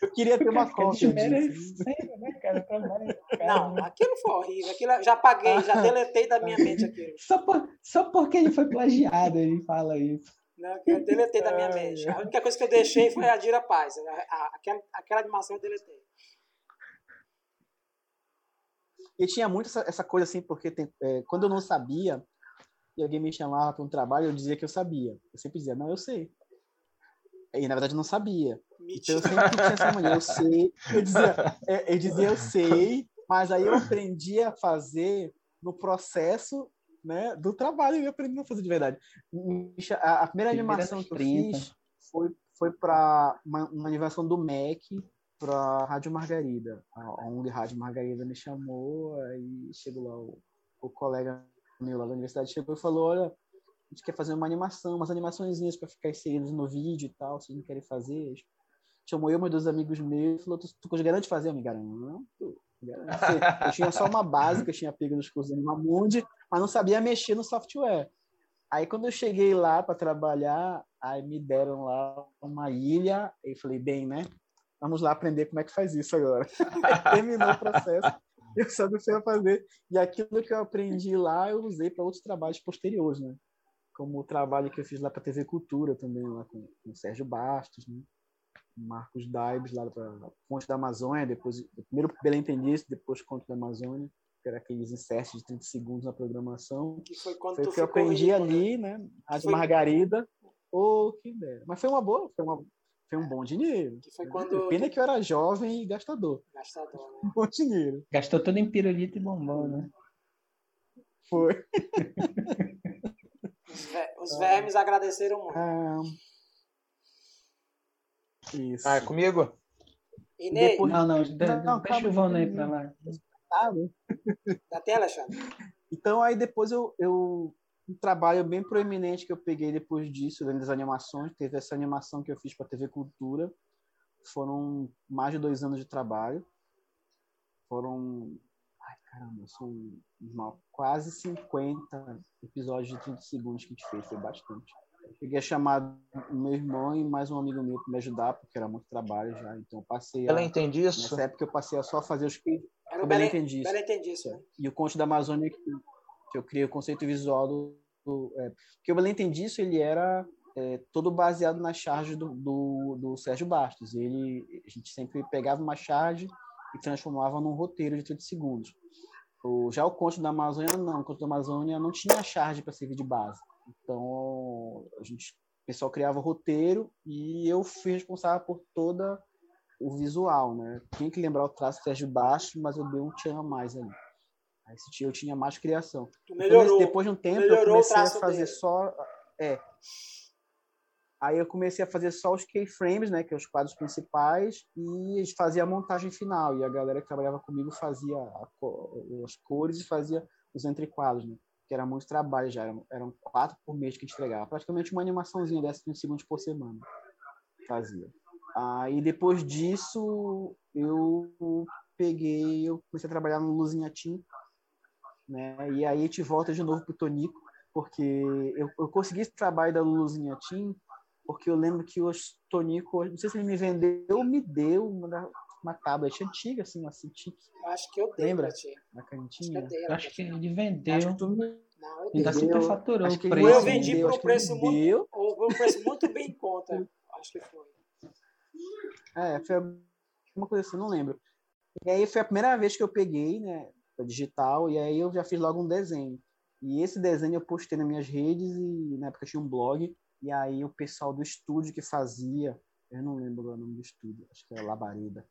Eu queria ter uma cópia disso. Né, cara, Não, aquilo foi horrível. Aquilo, já paguei, já deletei da minha mente aquilo. Só, por, só porque ele foi plagiado, ele fala isso. Não, eu deletei da minha mente. A única coisa que eu deixei foi a Dira Paz. Aquela, aquela animação eu deletei. E tinha muito essa, essa coisa assim, porque tem, é, quando eu não sabia, e alguém me chamava para um trabalho, eu dizia que eu sabia. Eu sempre dizia, não, eu sei. E na verdade eu não sabia. Então eu sempre tinha essa mania, eu sei, eu dizia, é, eu dizia, eu sei, mas aí eu aprendi a fazer no processo né, do trabalho, eu aprendi a fazer de verdade. A, a primeira animação que eu fiz foi, foi para uma, uma, animação do MEC para a Rádio Margarida. A ONG Rádio Margarida me chamou, aí chegou lá o, o colega meu lá da universidade chegou e falou, olha, a gente quer fazer uma animação, umas animaçõezinhas para ficar inseridas no vídeo e tal, se não querem fazer. Chamou eu, meus dois amigos meus, falou, tu, tu garante fazer? Eu me garanto. Não, eu tinha só uma eu tinha pego nos cursos de Animamundi, mas não sabia mexer no software. Aí quando eu cheguei lá para trabalhar, aí me deram lá uma ilha, e falei, bem, né? Vamos lá aprender como é que faz isso agora. terminou o processo, eu soube o que eu ia fazer. E aquilo que eu aprendi lá, eu usei para outros trabalhos posteriores, né? como o trabalho que eu fiz lá para a TV Cultura também, lá com, com o Sérgio Bastos, né? Marcos Daibes, lá para Ponte da Amazônia, depois, primeiro Belém Entendice, depois Conto da Amazônia, que era aqueles inserts de 30 segundos na programação. Que foi quando foi que eu aprendi rico, ali, né? né? A de foi... Margarida. Oh, que ideia. Mas foi uma boa, foi, uma, foi um bom dinheiro. Que foi quando... Pena que eu era jovem e gastador. Gastador, né? Um bom dinheiro. Gastou tudo em pirulito e bombom, né? Foi. Os, vermes agradeceram muito. Ah, isso. Ah, é comigo? Inês. Depois... Não, não, não, não deixa o Vano aí para lá. Da tela, Alexandre? Então, aí depois eu, eu um trabalho bem proeminente que eu peguei depois disso, dentro das animações. Teve essa animação que eu fiz para a TV Cultura. Foram mais de dois anos de trabalho. Foram caramba, são uma, quase 50 episódios de 30 segundos que a gente fez, foi bastante. Eu peguei a chamada o meu irmão e mais um amigo meu para me ajudar, porque era muito trabalho já, então eu passei a... Ela entende isso? Nessa época eu passei a só fazer os que... Era o Belém entendi isso. entendi isso. Né? E o Conte da Amazônia, que, que eu criei o conceito visual do... do é, porque o Belém entendi isso, ele era é, todo baseado nas charges do, do, do Sérgio Bastos. Ele, a gente sempre pegava uma charge e transformava num roteiro de 30 segundos. O, já o Conto da Amazônia, não. O Conto da Amazônia não tinha charge para servir de base. Então, a gente, o pessoal criava o roteiro e eu fui responsável por toda o visual, né? Tinha que lembrar o traço Sérgio Baixo, mas eu dei um tchan a mais ali. Aí eu tinha mais criação. melhorou, então, depois de um tempo, eu comecei a fazer dele. só... É, Aí eu comecei a fazer só os keyframes, né, que é os quadros principais, e fazia a montagem final. E a galera que trabalhava comigo fazia as cores e fazia os entrequadros, né, que era muito trabalho já. Eram, eram quatro por mês que a gente entregava. Praticamente uma animaçãozinha dessa de segundos por semana. Fazia. Aí depois disso, eu peguei, eu comecei a trabalhar no Luzinha Team, né, e aí a gente volta de novo pro Tonico, porque eu, eu consegui esse trabalho da Luzinha Team porque eu lembro que o Tonico, não sei se ele me vendeu ou me deu uma, tablet antiga, assim, uma Cintiq. Acho que eu dei Lembra? Na cantinha. Acho que, eu acho que ele vendeu. Acho que tu. Não, eu Ainda superfaturou acho que o preço. Ou eu vendi por um preço muito, ou um preço muito bem em conta. acho que foi. É, foi uma coisa assim, não lembro. E aí foi a primeira vez que eu peguei, né, digital, e aí eu já fiz logo um desenho. E esse desenho eu postei nas minhas redes e na época eu tinha um blog e aí o pessoal do estúdio que fazia, eu não lembro o nome do estúdio, acho que é Labareda.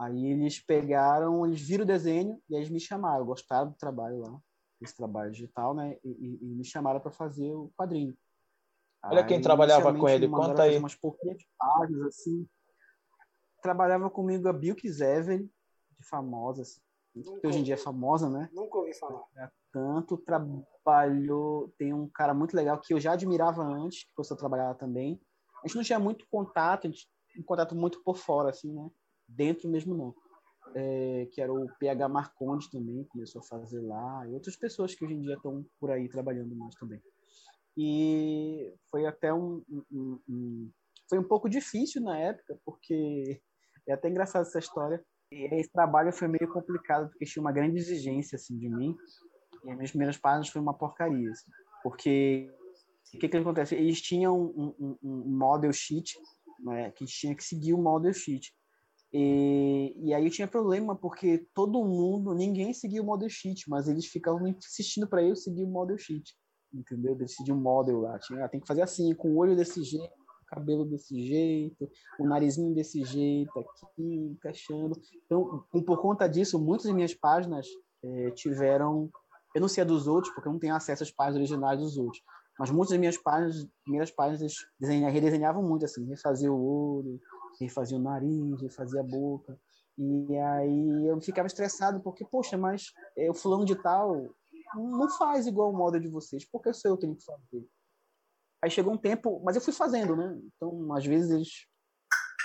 Aí eles pegaram, eles viram o desenho e eles me chamaram, gostaram do trabalho lá, esse trabalho digital, né? E, e, e me chamaram para fazer o quadrinho. Olha aí, quem trabalhava com ele, conta aí. Umas pouquinhas páginas, assim. Trabalhava comigo a Bill Zever, de famosa, assim, que hoje em dia é famosa, né? Nunca ouvi falar. É, tanto trabalhou. Tem um cara muito legal que eu já admirava antes, que você trabalhava também. A gente não tinha muito contato, a gente um contato muito por fora, assim, né? Dentro mesmo não. É, que era o PH Marcondes também, começou a fazer lá, e outras pessoas que hoje em dia estão por aí trabalhando mais também. E foi até um, um, um, foi um pouco difícil na época, porque é até engraçado essa história. E esse trabalho foi meio complicado, porque tinha uma grande exigência assim de mim, e as minhas primeiras páginas foi uma porcaria, assim, porque o que que acontece? Eles tinham um, um, um model sheet, né, que tinha que seguir o model sheet. E, e aí eu tinha problema porque todo mundo, ninguém seguia o model sheet, mas eles ficavam insistindo para eu seguir o model sheet, entendeu? Decidir um model lá, tinha, tem que fazer assim, com o olho desse jeito, cabelo desse jeito, o narizinho desse jeito, aqui, encaixando. Então, por conta disso, muitas das minhas páginas é, tiveram. Eu não sei a dos outros, porque eu não tenho acesso às páginas originais dos outros, mas muitas das minhas páginas, primeiras páginas, desenha, redesenhavam muito, assim, refazia o olho, refazia o nariz, refazia a boca. E aí eu ficava estressado, porque, poxa, mas é, o fulano de tal não faz igual o modo de vocês, porque sou eu que tenho que fazer. Aí chegou um tempo, mas eu fui fazendo, né? Então, às vezes eles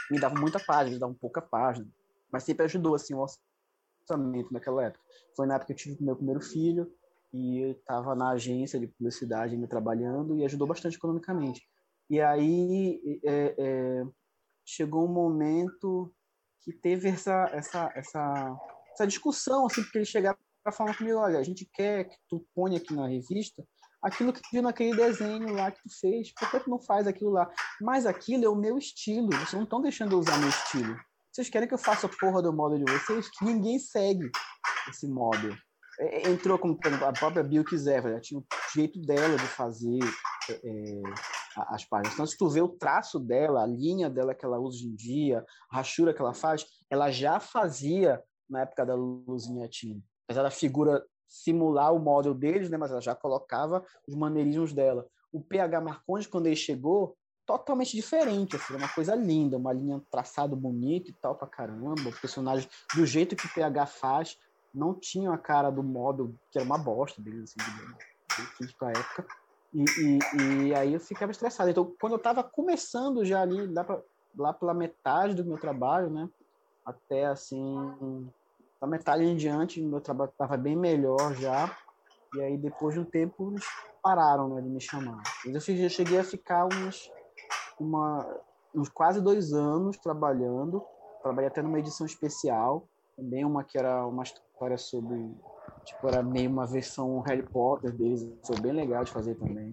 me davam muita página, eles davam pouca página, mas sempre ajudou assim o orçamento naquela época. Foi na época que eu tive meu primeiro filho e eu estava na agência de publicidade me trabalhando e ajudou bastante economicamente. E aí é, é, chegou um momento que teve essa essa essa, essa discussão assim, porque eles chegaram para falar comigo, olha, a gente quer que tu ponha aqui na revista aquilo que tu viu naquele desenho lá que tu fez, por que tu não faz aquilo lá? Mas aquilo é o meu estilo, vocês não estão deixando eu usar meu estilo. Vocês querem que eu faça a porra do modo de vocês? Que ninguém segue esse modo. É, é entrou como a própria Bill quiser, ela tinha o jeito dela de fazer é, as páginas. Então, se tu vê o traço dela, a linha dela que ela usa hoje em dia, a rachura que ela faz, ela já fazia na época da Luzinha Tim. Apesar da figura simular o model deles, né? Mas ela já colocava os maneirismos dela. O PH Marcondes, quando ele chegou, totalmente diferente, assim, uma coisa linda, uma linha traçado bonito e tal pra caramba, os personagens do jeito que o PH faz, não tinham a cara do modo que era uma bosta deles, assim, de, pra época. E, e, e, aí eu ficava estressado. Então, quando eu estava começando já ali, lá, pra, lá pela metade do meu trabalho, né, até assim, da metade em diante, meu trabalho estava bem melhor já. E aí, depois de um tempo, eles pararam né, de me chamar. Eu cheguei a ficar uns, uma, uns quase dois anos trabalhando. Trabalhei até numa edição especial, também uma que era uma história sobre. Tipo, era meio uma versão Harry Potter deles. Foi bem legal de fazer também.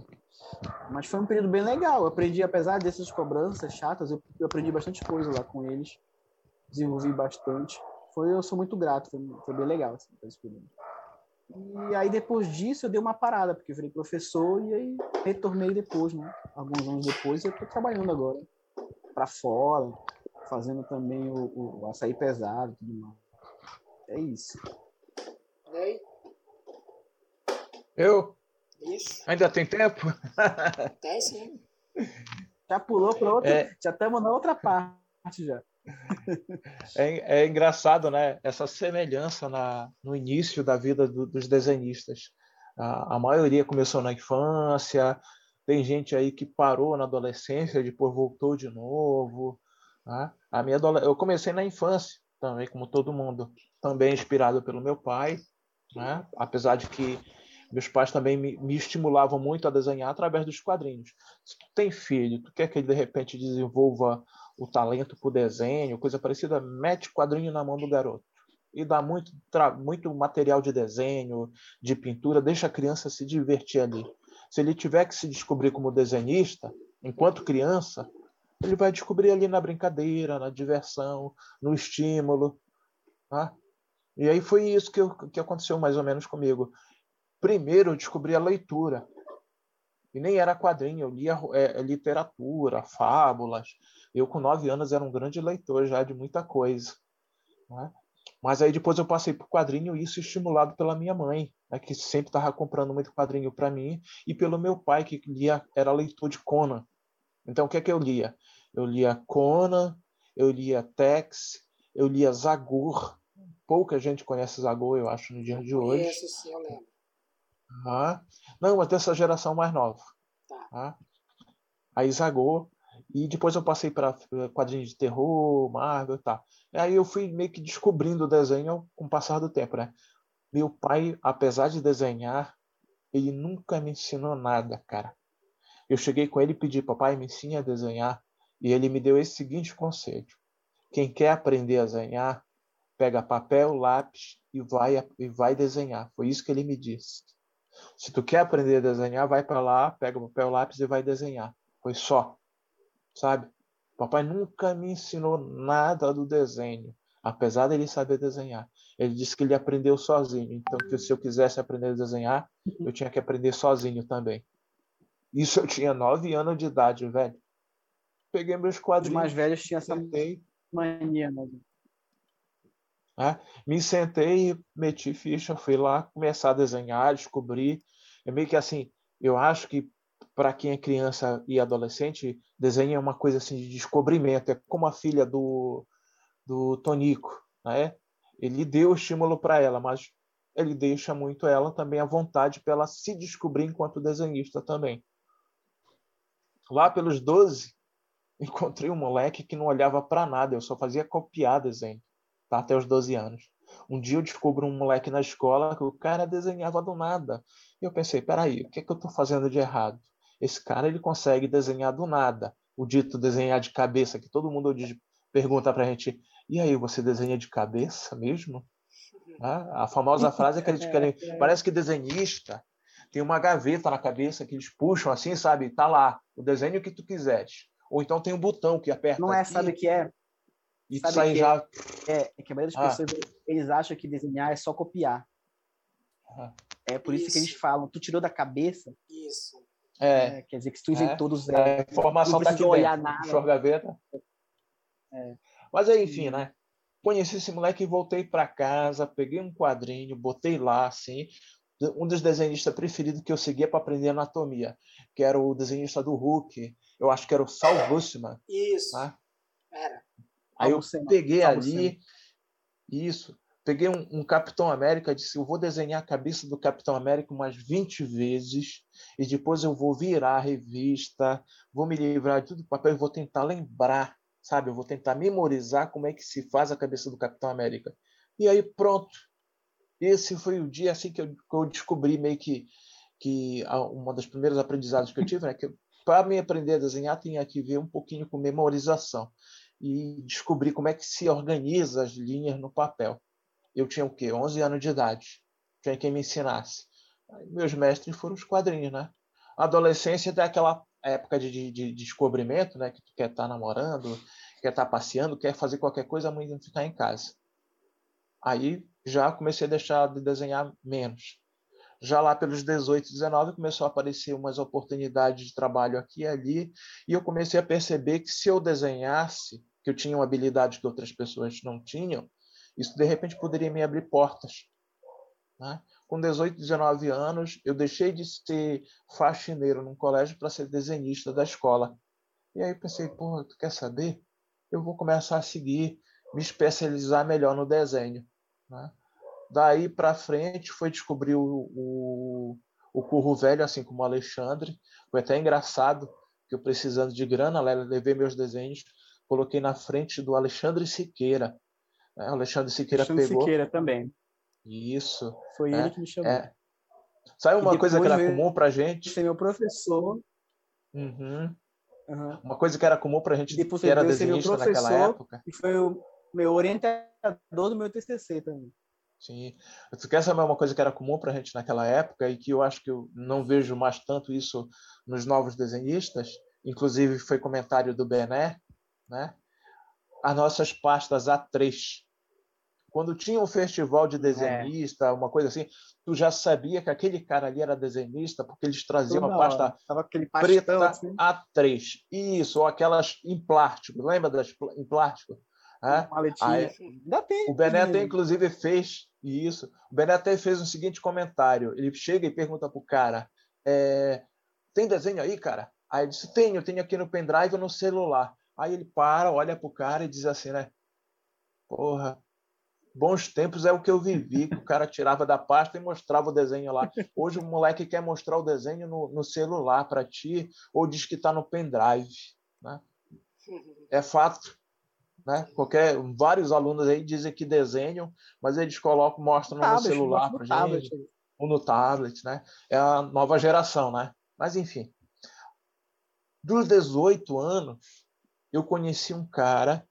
Mas foi um período bem legal. Eu aprendi, apesar dessas cobranças chatas, eu, eu aprendi bastante coisa lá com eles. Desenvolvi bastante foi, eu sou muito grato, foi, foi bem legal assim, essa experiência. E aí depois disso eu dei uma parada, porque eu virei professor e aí retornei depois, né? Alguns anos depois, e eu estou trabalhando agora para fora, fazendo também o, o açaí pesado tudo mais. É isso. E aí? Eu? Isso. Ainda tem tempo? Tem sim. Já pulou para outra. É... Já estamos na outra parte já. É, é, engraçado, né? Essa semelhança na, no início da vida do, dos desenhistas. A, a, maioria começou na infância, tem gente aí que parou na adolescência, depois voltou de novo. Né? A minha eu comecei na infância também, como todo mundo, também inspirado pelo meu pai, né? apesar de que meus pais também me, me, estimulavam muito a desenhar através dos quadrinhos. Se tu tem filho, tu quer que ele de repente desenvolva o talento para o desenho, coisa parecida, mete quadrinho na mão do garoto e dá muito, muito material de desenho, de pintura, deixa a criança se divertir ali. Se ele tiver que se descobrir como desenhista, enquanto criança, ele vai descobrir ali na brincadeira, na diversão, no estímulo. Tá? E aí foi isso que, que aconteceu mais ou menos comigo. Primeiro eu descobri a leitura. E nem era quadrinho, eu lia é, literatura, fábulas, eu, com nove anos, era um grande leitor já de muita coisa. Né? Mas aí depois eu passei por quadrinho, isso estimulado pela minha mãe, né, que sempre estava comprando muito quadrinho para mim, e pelo meu pai, que lia, era leitor de Conan. Então, o que é que eu lia? Eu lia Conan, eu lia Tex, eu lia Zagur. Pouca gente conhece Zagur, eu acho, no dia de hoje. Conheço, sim, eu lembro. Ah, não, mas dessa geração mais nova. Tá. Aí Zagur, e depois eu passei para quadrinhos de terror, Marvel e tal. E aí eu fui meio que descobrindo o desenho com o passar do tempo, né? Meu pai, apesar de desenhar, ele nunca me ensinou nada, cara. Eu cheguei com ele e pedi, papai, me ensine a desenhar. E ele me deu esse seguinte conselho. Quem quer aprender a desenhar, pega papel, lápis e vai, e vai desenhar. Foi isso que ele me disse. Se tu quer aprender a desenhar, vai para lá, pega papel, lápis e vai desenhar. Foi só sabe? Papai nunca me ensinou nada do desenho, apesar dele saber desenhar. Ele disse que ele aprendeu sozinho, então que se eu quisesse aprender a desenhar, eu tinha que aprender sozinho também. Isso eu tinha nove anos de idade, velho. peguei meus Os quadrinhos. mais velhos tinham essa mania, né? Né? Me sentei, meti ficha, fui lá começar a desenhar, descobrir. É meio que assim, eu acho que para quem é criança e adolescente, desenho é uma coisa assim de descobrimento. É como a filha do, do Tonico, né? Ele deu estímulo para ela, mas ele deixa muito ela também à vontade para ela se descobrir enquanto desenhista também. Lá pelos 12, encontrei um moleque que não olhava para nada, eu só fazia copiar desenho, tá? até os 12 anos. Um dia eu descubro um moleque na escola que o cara desenhava do nada. E eu pensei, peraí, o que, é que eu estou fazendo de errado? Esse cara ele consegue desenhar do nada. O dito desenhar de cabeça, que todo mundo pergunta pra gente, e aí, você desenha de cabeça mesmo? Ah, a famosa frase é que eles querem. Parece que desenhista tem uma gaveta na cabeça que eles puxam assim, sabe? Tá lá, o desenho que tu quiseres. Ou então tem um botão que aperta. Não é, aqui, sabe o que é? E sabe sai que já. É, é que a maioria das Ah. pessoas, eles acham que desenhar é só copiar. Ah. É por isso, que eles Isso. falam, tu tirou da cabeça, Isso. É, é, quer dizer que se tu inventou do zero. a informação não tá aqui olhar dentro. nada. Gaveta. É. Mas aí, enfim, né? Conheci esse moleque e voltei para casa, peguei um quadrinho, botei lá, assim. Um dos desenhistas preferidos que eu seguia para aprender anatomia, que era o desenhista do Hulk. Eu acho que era o Sal Buscema. Isso. Tá? Era. Aí eu peguei ali, isso, peguei um, um Capitão América, disse, eu vou desenhar a cabeça do Capitão América umas 20 vezes, e depois eu vou virar a revista, vou me livrar de tudo do papel e vou tentar lembrar, sabe? Eu vou tentar memorizar como é que se faz a cabeça do Capitão América. E aí, pronto. Esse foi o dia assim que eu, que eu descobri meio que, que uma das primeiras aprendizados que eu tive, né? Que para me aprender a desenhar, tinha que ver um pouquinho com memorização e descobrir como é que se organiza as linhas no papel. Eu tinha o quê? 11 anos de idade. Tinha quem me ensinasse. Meus mestres foram os quadrinhos, né? A adolescência é aquela época de, de, de descobrimento, né? Que tu quer estar namorando, quer estar passeando, quer fazer qualquer coisa, mãe não ficar em casa. Aí já comecei a deixar de desenhar menos. Já lá pelos 18, 19, começou a aparecer umas oportunidades de trabalho aqui e ali, e eu comecei a perceber que se eu desenhasse, que eu tinha uma habilidade que outras pessoas não tinham, isso de repente poderia me abrir portas. Né? Com 18, 19 anos, eu deixei de ser faxineiro num colégio para ser desenhista da escola. E aí pensei, pô, tu quer saber? Eu vou começar a seguir, me especializar melhor no desenho. Né? Daí para frente foi descobrir o, o, o Curro Velho, assim como o Alexandre. Foi até engraçado que eu precisando de grana, le- levei meus desenhos, coloquei na frente do Alexandre Siqueira. O Alexandre Siqueira Alexandre pegou. Siqueira também. Isso. Foi É, ele que me chamou. É. Sabe uma coisa que era veio- comum pra gente? Ser meu professor. Uhum. aham, Uma coisa que era comum pra gente Depois que era desenhista naquela época. E foi o meu orientador do meu TCC também. Sim. Tu quer saber uma coisa que era comum pra gente naquela época e que eu acho que eu não vejo mais tanto isso nos novos desenhistas? Inclusive foi comentário do Bené, né? As nossas pastas A3. Quando tinha um festival É. de desenhista, uma coisa assim, tu já sabia que aquele cara ali era desenhista porque eles traziam Toda uma pasta preta assim, A3. Isso, ou aquelas em plástico. Lembra das em plástico? Maletinha. Aí, Ainda tem. o Bené até, inclusive, fez isso. O Bené até fez o seguinte comentário. Ele chega e pergunta pro cara: é, tem desenho aí, cara? Aí ele disse: tenho, tenho aqui no pendrive ou no celular. Aí ele para, olha pro cara e diz assim, né? Porra, bons tempos é o que eu vivi, que o cara tirava da pasta e mostrava o desenho lá. Hoje o moleque quer mostrar o desenho no, no celular para ti, ou diz que está no pendrive. Né? É fato. Né? Qualquer, vários alunos aí dizem que desenham, mas eles colocam, mostram no Tablet, celular para tablet. gente, ou no tablet, né? É a nova geração, né? Mas enfim. Dos 18 anos, eu conheci um cara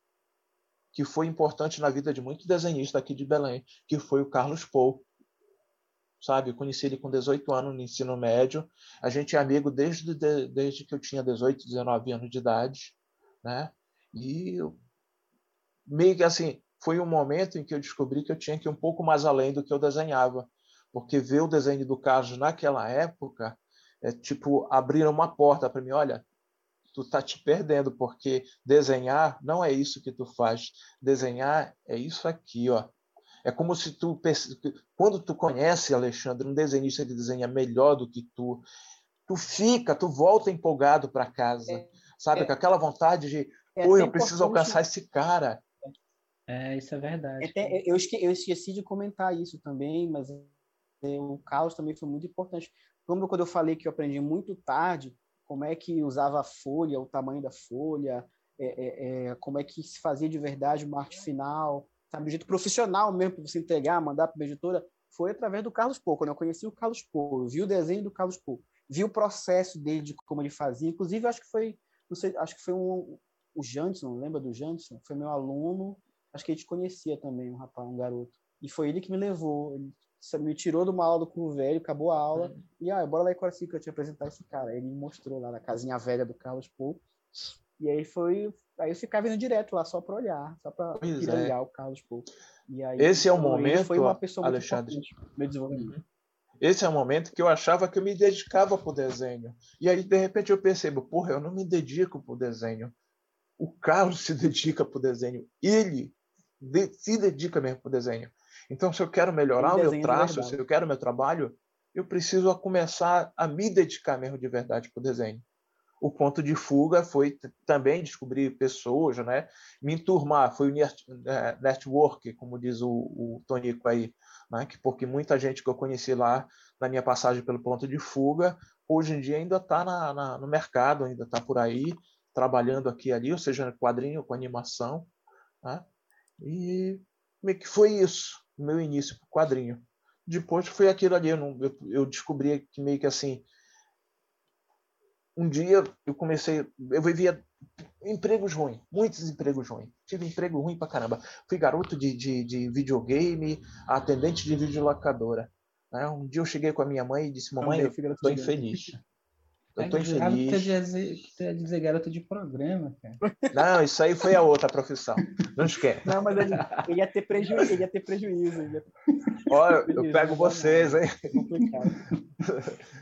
que foi importante na vida de muitos desenhistas aqui de Belém, que foi o Carlos Pou. Sabe, eu conheci ele com 18 anos no ensino médio. A gente é amigo desde, de- desde que eu tinha 18, 19 anos de idade, né? E eu- meio que assim, foi um momento em que eu descobri que eu tinha que ir um pouco mais além do que eu desenhava, porque ver o desenho do Carlos naquela época é tipo abrir uma porta para mim, olha, tu tá te perdendo, porque desenhar não é isso que tu faz. Desenhar é isso aqui, ó. É como se tu quando tu conhece Alexandre, um desenhista que desenha melhor do que tu, tu fica, tu volta empolgado para casa, é, sabe, é, com aquela vontade de, é pô, eu preciso alcançar esse cara. É, isso é verdade. Até, eu, esque, eu esqueci de comentar isso também, mas é, o Carlos também foi muito importante. Como quando eu falei que eu aprendi muito tarde como é que usava a folha, o tamanho da folha, é, é, é como é que se fazia de verdade uma arte final, sabe, do jeito profissional mesmo para você entregar, mandar para a editora, foi através do Carlos Pou. Quando eu conheci o Carlos Pou, eu vi o desenho do Carlos Pou, vi o processo dele de como ele fazia. Inclusive, acho que foi, não sei, acho que foi um, o Janson, lembra do Janson? Foi meu aluno, acho que a gente conhecia também, um rapaz, um garoto. E foi ele que me levou, ele me tirou de uma aula com o velho, acabou a aula, uhum. e ah, bora lá em eu te apresentar esse cara. Ele me mostrou lá na casinha velha do Carlos Pou. E aí foi. Aí eu ficava indo direto lá só para olhar, só para pirangar é. o Carlos Pou. E aí, Esse é o momento, foi uma pessoa Alexandre. meu desenvolvimento. Uhum. Esse é o momento que eu achava que eu me dedicava para o desenho. E aí, de repente, eu percebo, porra, eu não me dedico para o desenho. O Carlos se dedica para o desenho. Ele se dedica mesmo para o desenho. Então, se eu quero melhorar o meu traço, se eu quero meu trabalho, eu preciso começar a me dedicar mesmo de verdade para o desenho. O ponto de fuga foi também descobrir pessoas, né? me enturmar, foi o é, network, como diz o, o Tonico aí, né? porque muita gente que eu conheci lá na minha passagem pelo ponto de fuga, hoje em dia ainda está no mercado, ainda está por aí, trabalhando aqui e ali, ou seja, no quadrinho, com animação. Né? E é que foi isso? Meu início para quadrinho. Depois foi aquilo ali, eu, não, eu, eu, descobri que meio que assim. Um dia eu comecei, eu vivia empregos ruins, muitos empregos ruins. Tive emprego ruim pra caramba. Fui garoto de, de, de videogame, atendente de videolocadora. Né? Um dia eu cheguei com a minha mãe e disse: Mamãe, eu estou infeliz. Eu tô infeliz. Que tu ia dizer garoto de programa, cara. Não, isso aí foi a outra profissão. Não esquece. Não, mas ele, ele ia ter prejuízo. Ele ia ter prejuízo. Ia ter... Olha, eu pego vocês, hein?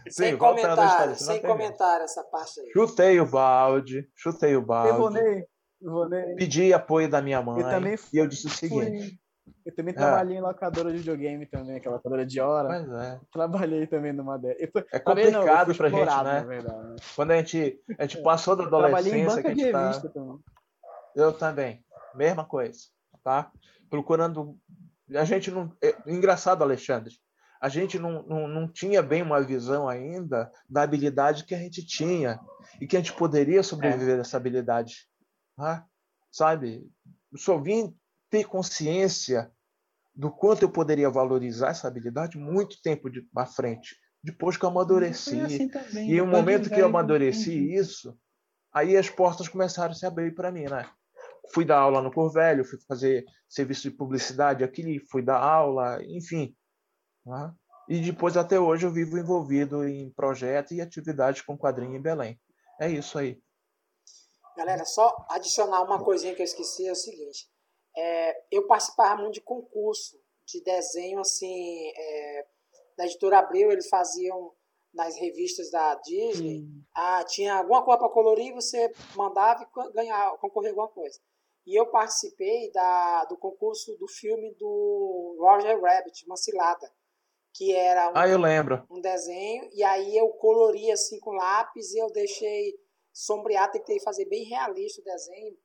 Sim, sem comentário, sem comentário essa parte aí. Chutei o balde, chutei o balde. Eu vou nem, eu vou nem. Pedi apoio da minha mãe. Eu também e eu disse o seguinte: eu também trabalhei é. em locadora de videogame também, aquela locadora de hora. Pois é. Trabalhei também numa dessas. É complicado não, pra gente, né? Verdade, Quando a gente, a gente é. passou da adolescência... Trabalhei em banca de tá revista tá... também. Eu também. Mesma coisa, tá? Procurando... A gente não... É... Engraçado, Alexandre. A gente não, não, não tinha bem uma visão ainda da habilidade que a gente tinha e que a gente poderia sobreviver é. dessa habilidade. Tá? Sabe? só vim ter consciência do quanto eu poderia valorizar essa habilidade muito tempo de, à frente. Depois que eu amadureci. Assim e no momento que eu amadureci isso, aí as portas começaram a se abrir para mim, né? Fui dar aula no Corvelho, fui fazer serviço de publicidade aqui, fui dar aula, enfim. Né? E depois, até hoje, eu vivo envolvido em projetos e atividades com quadrinho em Belém. É isso aí. Galera, só adicionar uma coisinha que eu esqueci, é o seguinte é, eu participava muito de concurso de desenho, assim, é, da editora Abril, eles faziam nas revistas da Disney, ah, tinha alguma coisa para colorir, você mandava e ganhava, concorrer alguma coisa. E eu participei da, do concurso do filme do Roger Rabbit, Uma Cilada, que era um, ah, eu lembro. um desenho, e aí eu colori assim com lápis e eu deixei sombrear, tentei fazer bem realista o desenho,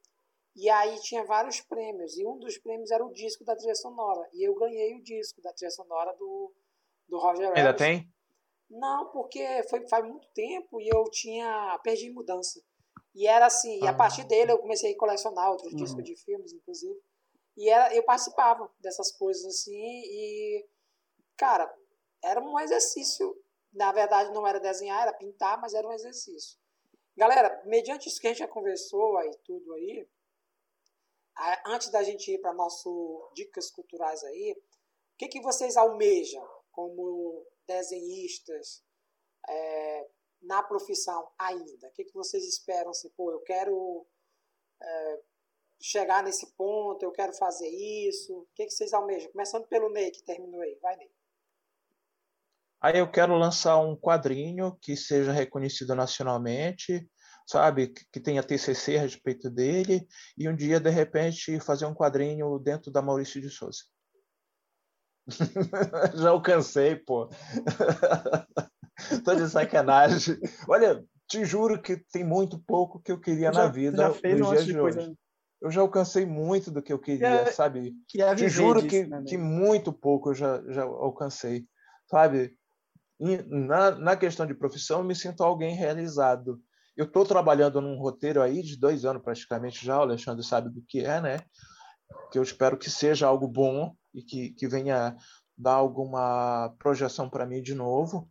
e aí tinha vários prêmios, e um dos prêmios era o disco da trilha sonora. E eu ganhei o disco da trilha sonora do, do Roger. Ainda tem? Não, porque foi faz muito tempo e eu tinha perdi mudança. E era assim, ah. e a ah. partir dele eu comecei a colecionar outros uhum. discos de filmes, inclusive. E era, eu participava dessas coisas assim, e, cara, era um exercício. Na verdade, não era desenhar, era pintar, mas era um exercício. Galera, mediante isso que a gente já conversou aí, tudo aí, antes da gente ir para nosso dicas culturais aí, o que, que vocês almejam como desenhistas é, na profissão ainda? O que, que vocês esperam? Assim, pô, eu quero é, chegar nesse ponto, eu quero fazer isso. O que, que vocês almejam? Começando pelo Ney, que terminou aí. Vai, Ney. Aí eu quero lançar um quadrinho que seja reconhecido nacionalmente, sabe, que, que tenha TCC a respeito dele, e um dia, de repente, fazer um quadrinho dentro da Maurício de Souza. Já alcancei, pô. Tô de sacanagem. Olha, te juro que tem muito pouco que eu queria já, na vida nos dias de hoje. Coisa... Eu já alcancei muito do que eu queria, sabe? te juro disso, que, né, que muito pouco eu já, já alcancei, sabe? na, na questão de profissão, eu me sinto alguém realizado. Eu estou trabalhando num roteiro aí de dois anos praticamente já, o Alexandre sabe do que é, né? Que eu espero que seja algo bom e que, que venha dar alguma projeção para mim de novo.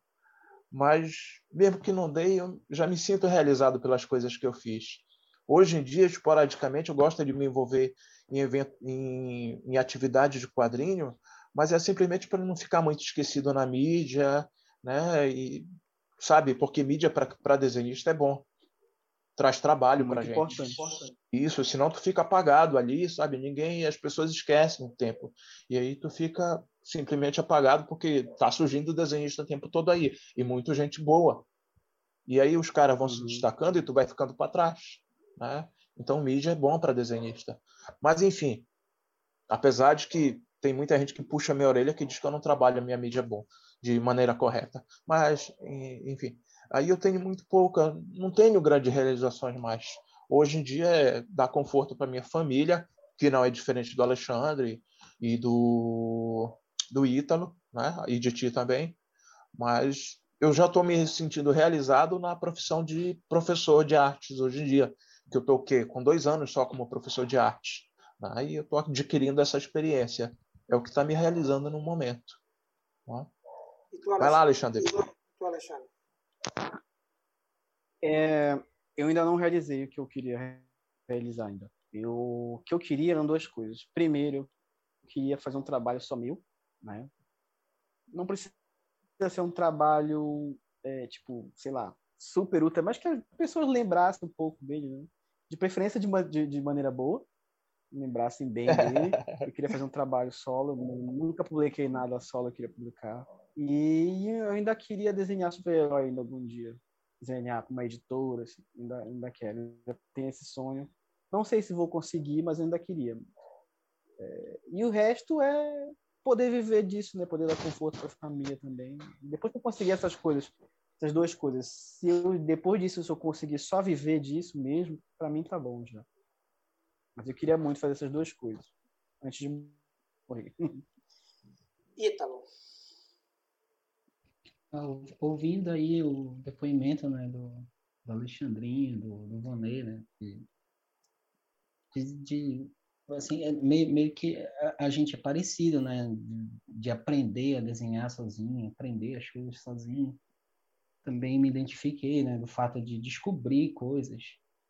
Mas, mesmo que não dê, eu já me sinto realizado pelas coisas que eu fiz. Hoje em dia, esporadicamente, eu gosto de me envolver em, evento, em, em atividades de quadrinho, mas é simplesmente para não ficar muito esquecido na mídia né? E sabe, porque mídia para desenhista é bom. Traz trabalho para gente. Importante. Isso, senão tu fica apagado ali, sabe? Ninguém, as pessoas esquecem o tempo. E aí tu fica simplesmente apagado porque tá surgindo desenhista o tempo todo aí e muita gente boa. E aí os caras vão uhum. se destacando e tu vai ficando para trás, né? Então mídia é bom para desenhista. Mas enfim, apesar de que tem muita gente que puxa minha orelha que diz que eu não trabalho a minha mídia bom de maneira correta. Mas, enfim, aí eu tenho muito pouca, não tenho grandes realizações mais. Hoje em dia é dar conforto para minha família, que não é diferente do Alexandre e do, do Ítalo, né? e de ti também, mas eu já estou me sentindo realizado na profissão de professor de artes hoje em dia, que eu estou com dois anos só como professor de arte. Né? E eu estou adquirindo essa experiência. É o que está me realizando no momento. Né? Vai lá, Alexandre. E tu, Alexandre? É, eu ainda não realizei o que eu queria realizar ainda. Eu, o que eu queria eram duas coisas. Primeiro, eu queria fazer um trabalho só meu, né? Não precisa ser um trabalho, é, tipo, sei lá, super ultra, mas que as pessoas lembrassem um pouco dele, né? De preferência de, de, de maneira boa, lembrassem bem dele. Eu queria fazer um trabalho solo, nunca publiquei nada solo, eu queria publicar. E eu ainda queria desenhar super-herói ainda algum dia. Desenhar com uma editora, assim, ainda, ainda quero. Ainda tenho esse sonho. Não sei se vou conseguir, mas ainda queria. É, e o resto é poder viver disso, né? Poder dar conforto para a família também. Depois que eu conseguir essas coisas, essas duas coisas, se eu depois disso se eu conseguir só viver disso mesmo, para mim tá bom já. Mas eu queria muito fazer essas duas coisas antes de morrer. Ítalo. Ouvindo aí o depoimento né, do, do Alexandrinho, do, do Vonei, né? De, de, de assim, é meio, meio que a, a, gente é parecido, né? De, de, aprender a desenhar sozinho, aprender as coisas sozinho. Também me identifiquei, né? Do fato de descobrir coisas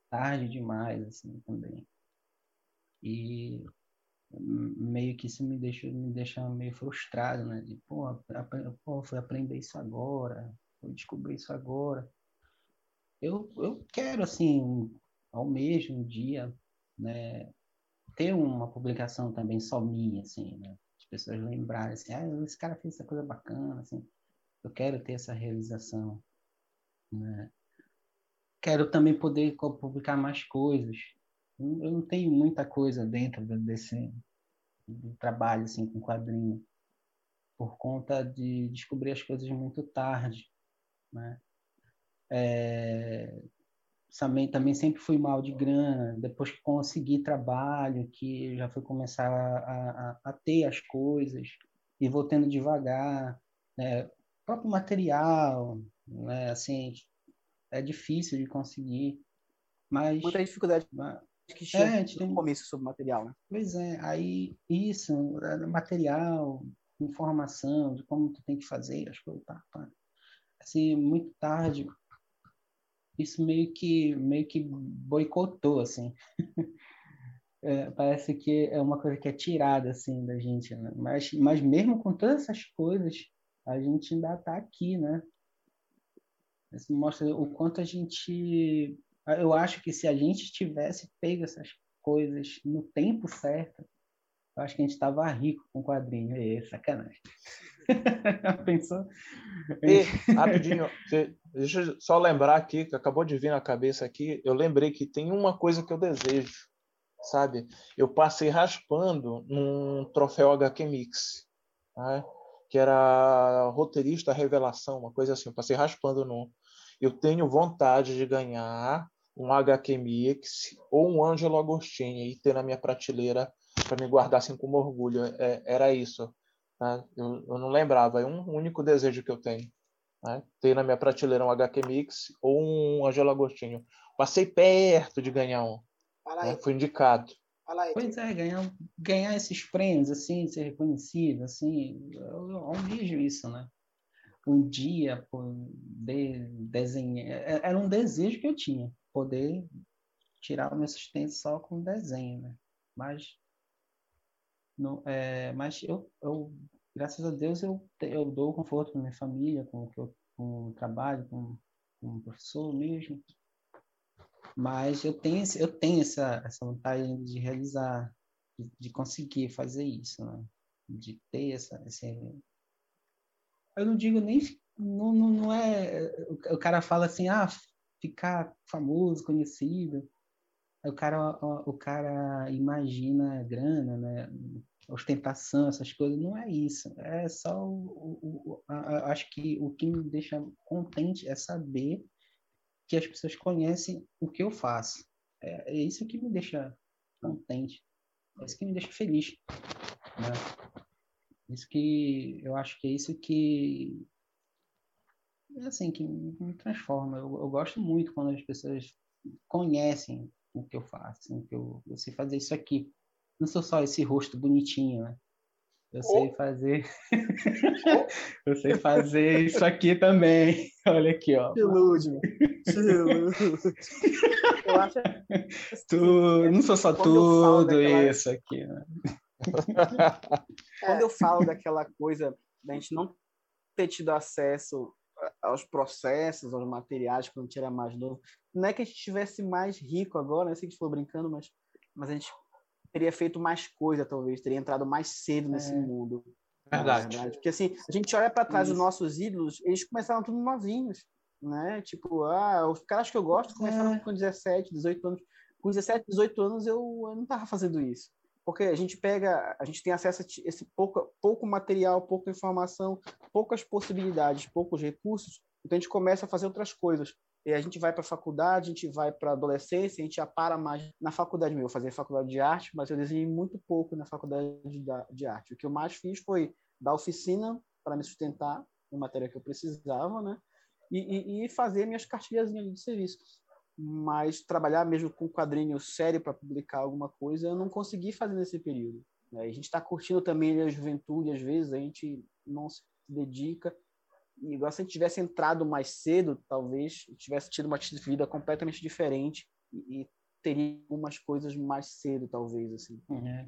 tarde demais, assim, também. E meio que isso me deixa, me deixa meio frustrado, né? De, pô, pô, fui aprender isso agora, fui descobrir isso agora. Eu, eu quero, assim, ao mesmo dia, né, ter uma publicação também só minha, assim, né? As pessoas lembrarem, assim, ah, esse cara fez essa coisa bacana, assim. Eu quero ter essa realização, né? Quero também poder publicar mais coisas, eu não tenho muita coisa dentro desse trabalho assim com quadrinho por conta de descobrir as coisas muito tarde, né? É, também, também sempre fui mal de grana. Depois que consegui trabalho, que já fui começar a, a, a ter as coisas e vou tendo devagar, né? O próprio material, né? Assim, é difícil de conseguir, mas muita dificuldade. Mas, que tinha é, tinha um começo sobre material, né? Pois é, aí isso, material, informação de como tu tem que fazer as coisas, tá, tá. Assim, muito tarde, isso meio que meio que boicotou, assim. é, parece que é uma coisa que é tirada, assim, da gente, né? Mas, mas mesmo com todas essas coisas, a gente ainda tá aqui, né? Isso mostra o quanto a gente eu acho que se a gente tivesse pego essas coisas no tempo certo, eu acho que a gente estava rico com quadrinho. É sacanagem. Pensou? E, rapidinho, deixa eu só lembrar aqui, que acabou de vir na cabeça aqui, eu lembrei que tem uma coisa que eu desejo, sabe? Eu passei raspando num troféu HQ Mix, né? que era roteirista revelação, uma coisa assim, eu passei raspando num. Eu tenho vontade de ganhar um HQ Mix ou um Ângelo Agostini e ter na minha prateleira para me guardar assim com orgulho. É, era isso. Né? Eu, eu, não lembrava. É um único desejo que eu tenho. Né? Ter na minha prateleira um HQ Mix ou um Ângelo Agostinho. Passei perto de ganhar um. Né? Fui indicado. Aí, pois é, ganhar, ganhar esses prêmios, assim, ser reconhecido, assim, eu, eu almejo isso, né? Um dia, poder desenhar, é, era um desejo que eu tinha, poder tirar o meu sustento só com desenho, né? Mas, não, é, mas eu, eu, graças a Deus, eu, eu dou conforto para minha família, com, com o trabalho, com, com o professor mesmo. Mas eu tenho, eu tenho essa, essa vontade de realizar, de, de conseguir fazer isso, né? De ter essa. Eu não digo nem... Não, não, não é... O cara fala assim, ah, ficar famoso, conhecido. o cara, o cara imagina grana, né? ostentação, essas coisas. Não é isso. É só o, o, o a, acho que o que me deixa contente é saber que as pessoas conhecem o que eu faço. É, é isso que me deixa contente. É isso que me deixa feliz. Né? Isso que eu acho que é isso que é assim, que me transforma. Eu, eu, gosto muito quando as pessoas conhecem o que eu faço, assim, que eu, eu sei fazer isso aqui. Não sou só esse rosto bonitinho, né? Eu sei oh. fazer. eu sei fazer isso aqui também. Olha aqui, ó. Ilude-me. eu acho. Tu... Não sou só tudo daquela... isso aqui, né? Quando eu falo daquela coisa da gente não ter tido acesso aos processos, aos materiais quando a gente era mais novo. Não é que a gente estivesse mais rico agora, não sei que a gente brincando, mas, mas a gente teria feito mais coisa, talvez, teria entrado mais cedo nesse é. mundo. Verdade. verdade. Porque assim, a gente olha para trás dos nossos ídolos, eles começaram tudo novinhos, né? Tipo, ah, os caras que eu gosto começaram é. com 17, 18 anos. Com 17, 18 anos eu, eu não tava fazendo isso porque a gente pega, a gente tem acesso a esse pouco, pouco material, pouca informação, poucas possibilidades, poucos recursos, então a gente começa a fazer outras coisas. E a gente vai para a faculdade, a gente vai para a adolescência, a gente já para mais na faculdade. Eu fazia faculdade de arte, mas eu desenhei muito pouco na faculdade de arte. O que eu mais fiz foi dar oficina para me sustentar, a matéria que eu precisava, né? E, e, e fazer minhas cartilhazinhas de serviço mas trabalhar mesmo com quadrinho sério para publicar alguma coisa eu não consegui fazer nesse período. Né? A gente está curtindo também a juventude, às vezes a gente não se dedica. E igual se a gente tivesse entrado mais cedo, talvez tivesse tido uma vida completamente diferente e, e teria algumas coisas mais cedo, talvez assim. É.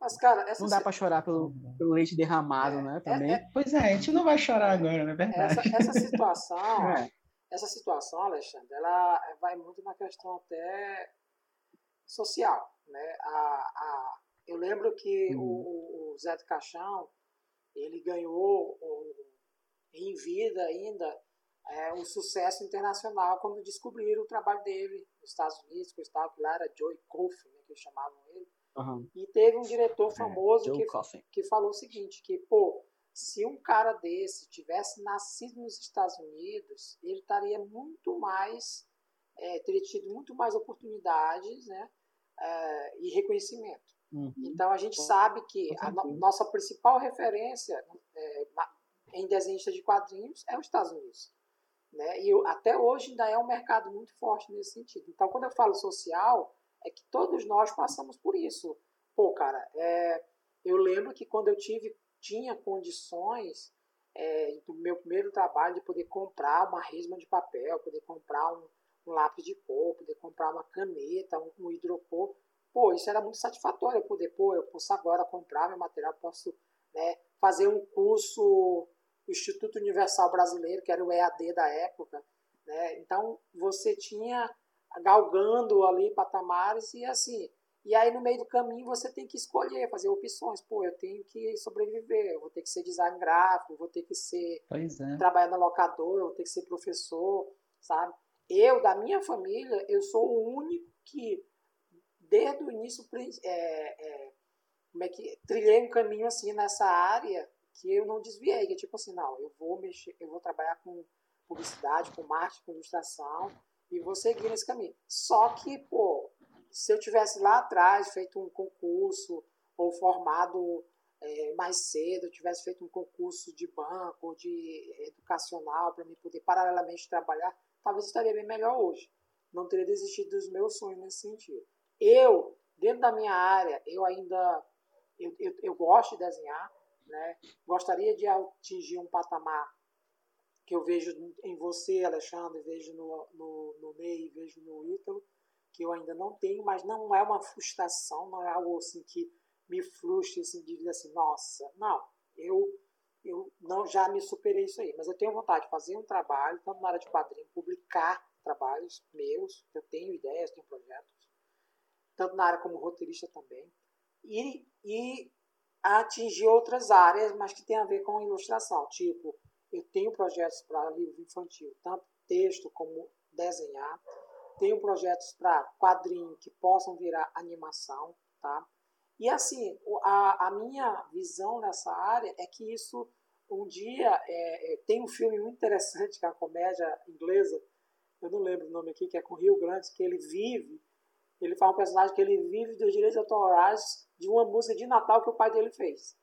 Mas, cara, não dá para chorar pelo, pelo leite derramado, é, né? Também. É, é, pois é, a gente não vai chorar agora, não é verdade? Essa, essa situação, é. Essa situação, Alexandre, ela vai muito na questão até social. Né? A, a, eu lembro que uhum. o, o, Zé de Caixão, ele ganhou o, em vida ainda é, um sucesso internacional quando descobriram o trabalho dele nos Estados Unidos, que eu estava lá era Joey Coffey, né, que eles chamavam ele. Uhum. E teve um diretor é, famoso é, que, que falou o seguinte, que, pô, se um cara desse tivesse nascido nos Estados Unidos, ele estaria muito mais, é, teria tido muito mais oportunidades né, é, e reconhecimento. Uhum. Então a gente sabe que a no, nossa principal referência é, em desenhista de quadrinhos é os Estados Unidos. Né? E até hoje ainda é um mercado muito forte nesse sentido. Então quando eu falo social, é que todos nós passamos por isso. Pô, cara, é, eu lembro que quando eu tive tinha condições é, do meu primeiro trabalho de poder comprar uma resma de papel, poder comprar um, um lápis de cor, poder comprar uma caneta, um, um hidrocor. Pô, isso era muito satisfatório, poder, pô, eu posso agora comprar meu material, posso né, fazer um curso do Instituto Universal Brasileiro, que era o EAD da época. Né? Então, você tinha galgando ali patamares e assim, E aí, no meio do caminho, você tem que escolher, fazer opções. Pô, eu tenho que sobreviver, eu vou ter que ser design gráfico, vou ter que ser é. trabalhar na locadora, vou ter que ser professor, sabe? Eu, da minha família, eu sou o único que, desde o início, é, é, como é que trilhei um caminho assim nessa área que eu não desviei, que é tipo assim, não, eu vou mexer, eu vou trabalhar com publicidade, com marketing, com ilustração e vou seguir nesse caminho. Só que, pô, se eu tivesse lá atrás feito um concurso ou formado é, mais cedo, eu tivesse feito um concurso de banco, de educacional, para me poder paralelamente trabalhar, talvez estaria bem melhor hoje. Não teria desistido dos meus sonhos nesse sentido. Eu, dentro da minha área, eu ainda eu, eu, eu gosto de desenhar, né? gostaria de atingir um patamar que eu vejo em você, Alexandre, vejo no, no, no Ney, vejo no Ítalo, que eu ainda não tenho, mas não é uma frustração, não é algo assim que me frustre, assim, de dizer assim, nossa, não, eu, eu não já me superei isso aí, mas eu tenho vontade de fazer um trabalho, tanto na área de quadrinho, publicar trabalhos meus, eu tenho ideias, tenho projetos, tanto na área como roteirista também, e, e atingir outras áreas, mas que tem a ver com ilustração, tipo, eu tenho projetos para livro infantil, tanto texto como desenhar, tenho projetos para quadrinho que possam virar animação, tá? E assim, a, a minha visão nessa área é que isso um dia é, é, tem um filme muito interessante que é a comédia inglesa, eu não lembro o nome aqui, que é com Rio Grande, que ele vive, ele faz um personagem que ele vive dos direitos autorais de uma música de Natal que o pai dele fez.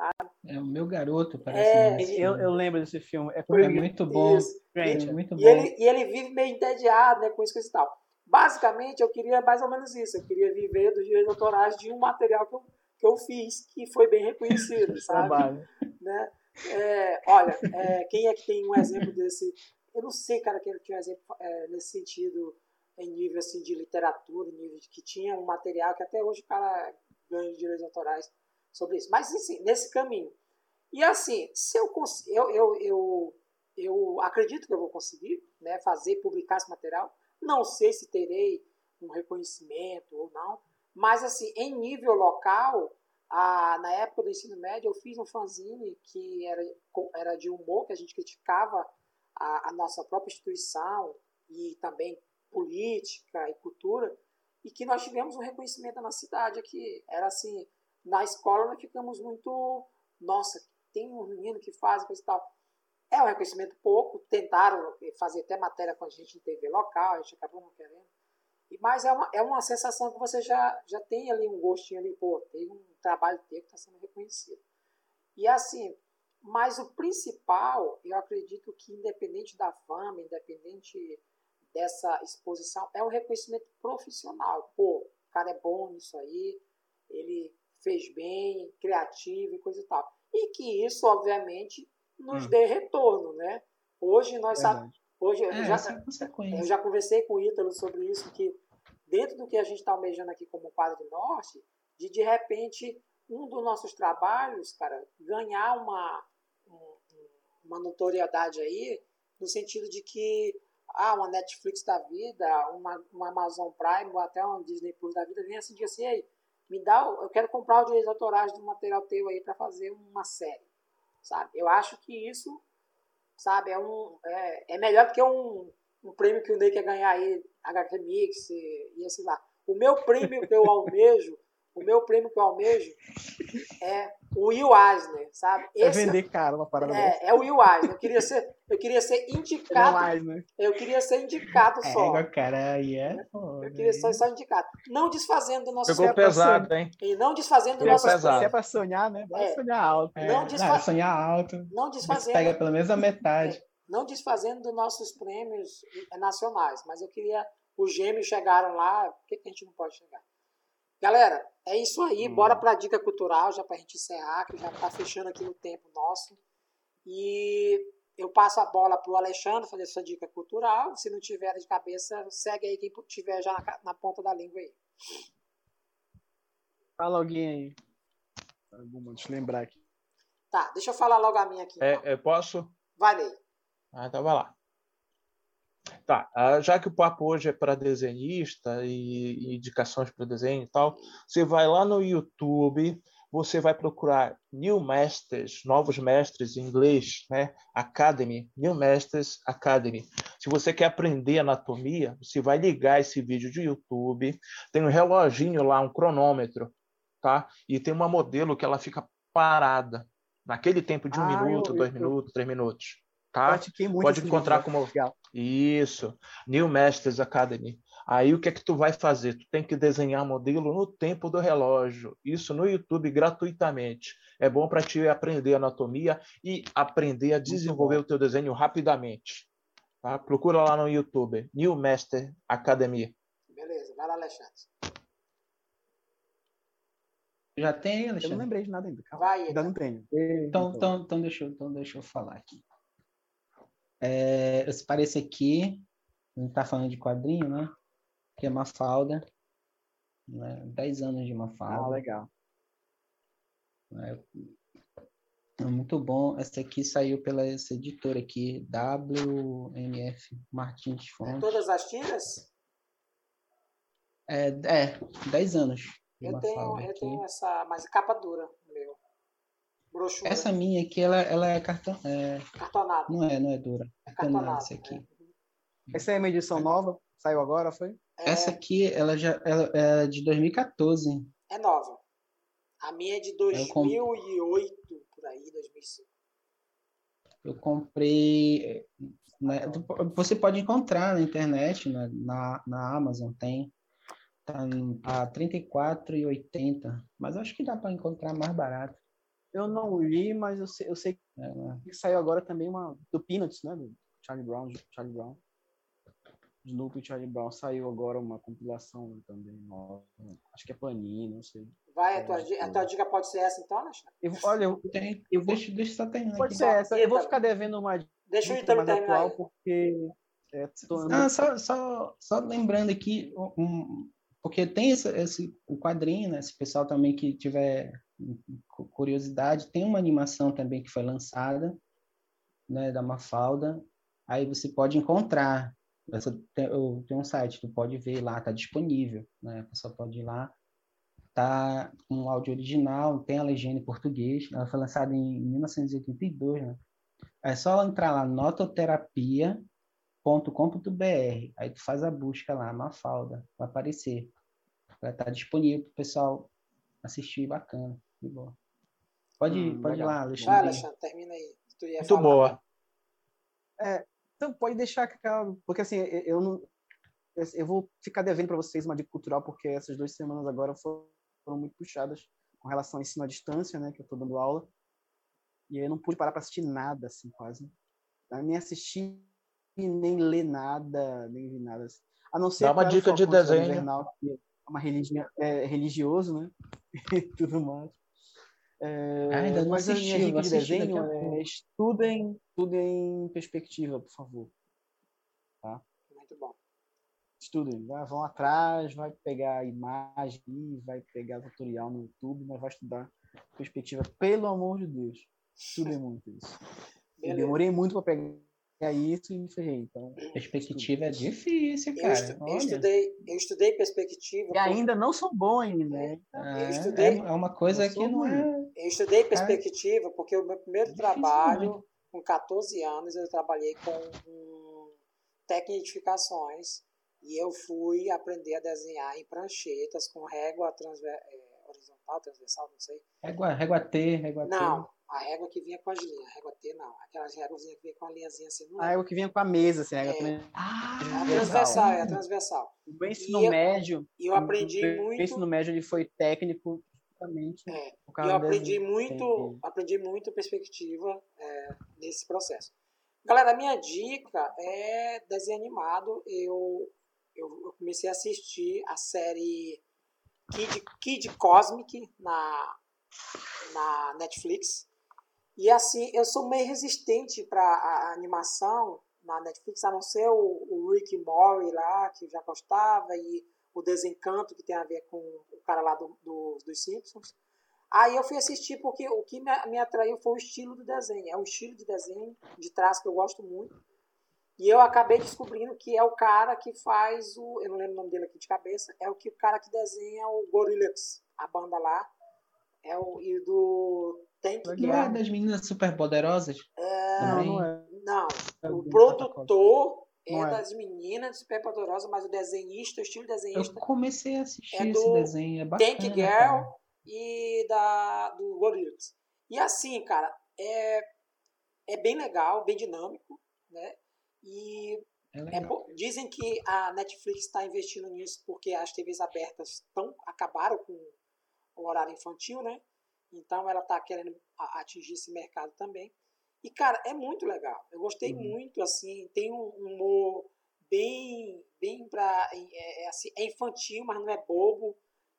Tá? É o meu garoto, parece. É, eu, eu, lembro desse filme. É, é muito bom. É muito bom. E ele, e ele vive meio entediado né, com isso e tal. Basicamente, eu queria mais ou menos isso. Eu queria viver dos direitos autorais de um material que eu, que eu fiz, que foi bem reconhecido, sabe? né? É, olha, é, quem é que tem um exemplo desse? Eu não sei, cara, quem tinha um exemplo é, nesse sentido, em nível assim, de literatura, em nível de que tinha um material que até hoje o cara ganha de direitos autorais sobre isso. Mas, assim, nesse caminho. E, assim, se eu eu, eu, eu, eu acredito que eu vou conseguir né, fazer, publicar esse material. Não sei se terei um reconhecimento ou não. Mas, assim, em nível local, a, na época do ensino médio, eu fiz um fanzine que era, era de humor, que a gente criticava a, a nossa própria instituição e também política e cultura, e que nós tivemos um reconhecimento na cidade aqui. Era assim, na escola nós ficamos muito, nossa, tem um menino que faz coisa e tal. É um reconhecimento pouco, tentaram fazer até matéria com a gente em TV local, a gente acabou não querendo. Mas é uma, é uma sensação que você já, já tem ali um gostinho ali, pô, tem um trabalho teu que está sendo reconhecido. E assim, mas o principal, eu acredito que independente da fama, independente dessa exposição, é o reconhecimento profissional. Pô, o cara é bom nisso aí, ele fez bem, criativo e coisa e tal. E que isso, obviamente, nos hum. dê retorno, né? Hoje nós sabemos. Hoje é, eu, já, é eu já conversei com o Ítalo sobre isso, que dentro do que a gente está almejando aqui como Quadro Norte, de de repente um dos nossos trabalhos, cara, ganhar uma, uma notoriedade aí, no sentido de que ah, uma Netflix da vida, uma, uma Amazon Prime, ou até uma Disney Plus da vida, vem assim, diz assim, aí, me dá, eu quero comprar os direitos autorais do material teu aí para fazer uma série, sabe? Eu acho que isso, sabe, é um é, é melhor do que um, um prêmio que o Ney quer ganhar aí, HQ Mix e, e esse lá. O meu prêmio que eu almejo o meu prêmio que eu almejo é o Will Eisner, sabe? É Esse, é vender caro uma parada é, é o Will Eisner. Eu queria ser, eu queria ser indicado. Eu queria ser indicado só. É, cara, é. Eu queria ser só indicado. Não desfazendo do nosso Pegou pesado, hein? E não desfazendo do nosso pesado. Se é pra sonhar, né? Vai é. sonhar alto. Não, desfa... não, sonhar alto. Não desfazendo. Pega pelo menos a metade. É. Não desfazendo dos nossos prêmios nacionais, mas eu queria. Os gêmeos chegaram lá, por que, que a gente não pode chegar? Galera, é isso aí. Hum. Bora para a dica cultural, já para a gente encerrar, que já está fechando aqui o tempo nosso. E eu passo a bola para o Alexandre fazer sua dica cultural. Se não tiver de cabeça, segue aí quem tiver já na, na ponta da língua aí. Fala alguém aí. Alguma, deixa eu lembrar aqui. Tá, deixa eu falar logo a minha aqui. É, então. É, eu posso? Vai, Ney. Ah, então vai lá. Tá, ah, já que o papo hoje é para desenhista e, e indicações para desenho e tal, você vai lá no YouTube, você vai procurar New Masters, novos mestres em inglês, né? Academy, New Masters Academy. Se você quer aprender anatomia, você vai ligar esse vídeo de YouTube, tem um reloginho lá, um cronômetro, tá? E tem uma modelo que ela fica parada naquele tempo de um ah, minuto, eu, dois eu, minutos, três minutos, tá? Pode encontrar como Legal. isso, New Masters Academy. Aí o que é que tu vai fazer? Tu tem que desenhar modelo no tempo do relógio. Isso no YouTube gratuitamente. É bom para ti aprender anatomia e aprender a desenvolver o teu desenho rapidamente. Tá? Procura lá no YouTube, New Master Academy. Beleza, vai lá, Alexandre. Já tem, Alexandre? Eu não lembrei de nada ainda. Calma. Vai, ainda não tenho. Então, então, então, deixa, eu, então deixa eu falar aqui. É, esse parece aqui, a gente tá falando de quadrinho, né? que é Mafalda. Né? 10 anos de Mafalda. Ah, legal. É, é muito bom. Essa aqui saiu pela essa editora aqui, WMF Martins Fontes. É todas as tiras? É, é 10 anos. Eu tenho, eu tenho essa, mas capa dura. Brochura. Essa minha aqui, ela, ela é, cartão, é... cartonada. Não é, não é dura. É cartonada. Essa aqui. É. Essa é uma edição nova? Saiu agora, foi? É... Essa aqui, ela já ela é de 2014. É nova. A minha é de 2008, por aí, 2005. Eu comprei. Né, você pode encontrar na internet, na, né, na, na Amazon, tem. Tá a R$ 34,80. Mas acho que dá para encontrar mais barato. Eu não li, mas eu sei, eu sei é, né? que saiu agora também uma do Peanuts, né? Do Charlie Brown, Charlie Brown. Snoop e Charlie Brown saiu agora uma compilação também nova. Acho que é Panini, não sei. Vai, a tua, a tua dica pode ser essa então, Alexandre? Eu, olha, eu, tenho, eu vou... deixa, deixa só terminar. Pode aqui. ser essa. Eu vou ficar devendo uma deixa dica mais atual aí. porque. É, tô... ah, só, só, só lembrando aqui, um, porque tem esse, esse o quadrinho, né? Esse pessoal também que tiver curiosidade, tem uma animação também que foi lançada, né, da Mafalda. Aí você pode encontrar essa, tem, eu, tem um site, tu pode ver lá, tá disponível, né? A pessoa pode ir lá, tá com um áudio original, tem a legenda em português, ela foi lançada em 1982, né? É só entrar lá, nototerapia.com.br, aí tu faz a busca lá, Mafalda, vai aparecer. Vai estar tá disponível para o pessoal assistir, bacana, de boa. Pode, hum, pode ir lá, Alexandre. Vai, Alexandre, termina aí. Muito falar. boa. É, então, pode deixar que porque assim, eu não eu vou ficar devendo para vocês uma dica cultural porque essas duas semanas agora foram, muito puxadas com relação ao ensino à distância, né, que eu estou dando aula. E aí eu não pude parar para assistir nada assim, quase. Nem assistir nem ler nada, nem vi nada. Assim. A não ser Dá uma dica de desenho. Invernal, que é uma religião é, religioso, né? e tudo mais. É, ah, ainda não mas assisti, a minha dica de desenho é estudem, estudem em perspectiva, por favor. Tá? Muito bom. Estudem, vão atrás, vai pegar imagem, vai pegar tutorial no YouTube, mas vai estudar perspectiva, pelo amor de Deus. Estudem muito isso. Eu demorei muito para pegar é isso e ferrei. Então, perspectiva é difícil, cara. Eu, estu, eu estudei, eu estudei perspectiva. E ainda não sou bom ainda, né? É, eu estudei, é, é uma coisa que não é. Eu estudei perspectiva porque o meu primeiro trabalho, muito. com 14 anos, eu trabalhei com um, técnica de edificações e eu fui aprender a desenhar em pranchetas com régua transver, é, horizontal, transversal, não sei. Régua, régua T, régua T. Não, a régua que vinha com as linhas, a régua T não. Aquelas réguas que vinha com a linhazinha assim. Não a régua que vinha com a mesa, assim. A, é. ah, a transversal, é a transversal. O ensino e médio. E eu, eu aprendi o muito. O ensino médio ele foi técnico justamente. É. E eu aprendi muito, aprendi muito perspectiva é, nesse processo. Galera, a minha dica é desenho animado. Eu, eu, eu comecei a assistir a série Kid, Kid Cosmic na, na Netflix. E assim, eu sou meio resistente para a animação na Netflix, a não ser o, o Rick Mori lá, que já gostava, e o Desencanto, que tem a ver com o cara lá do, do, dos Simpsons. Aí eu fui assistir porque o que me, me atraiu foi o estilo do desenho. É um estilo de desenho, de traço que eu gosto muito. E eu acabei descobrindo que é o cara que faz o. Eu não lembro o nome dele aqui de cabeça. É o, que, o cara que desenha o Gorillaz, a banda lá. É o. E do. Tank Não é das meninas super poderosas? É, Não, não é. não. É O produtor é, Não é. das meninas super poderosas, mas o desenhista, o estilo Eu desenhista comecei a assistir É esse desenho, é bacana. Tank Girl cara. e da, do Gorillaz. E assim, cara, é, é bem legal, bem dinâmico, né? E É é dizem que a Netflix está investindo nisso porque as TVs abertas tão, acabaram com o horário infantil, né? Então ela está querendo atingir esse mercado também. E, cara, é muito legal. Eu gostei Uhum. muito, assim, tem um humor bem, bem pra... É, é assim, é infantil, mas não é bobo.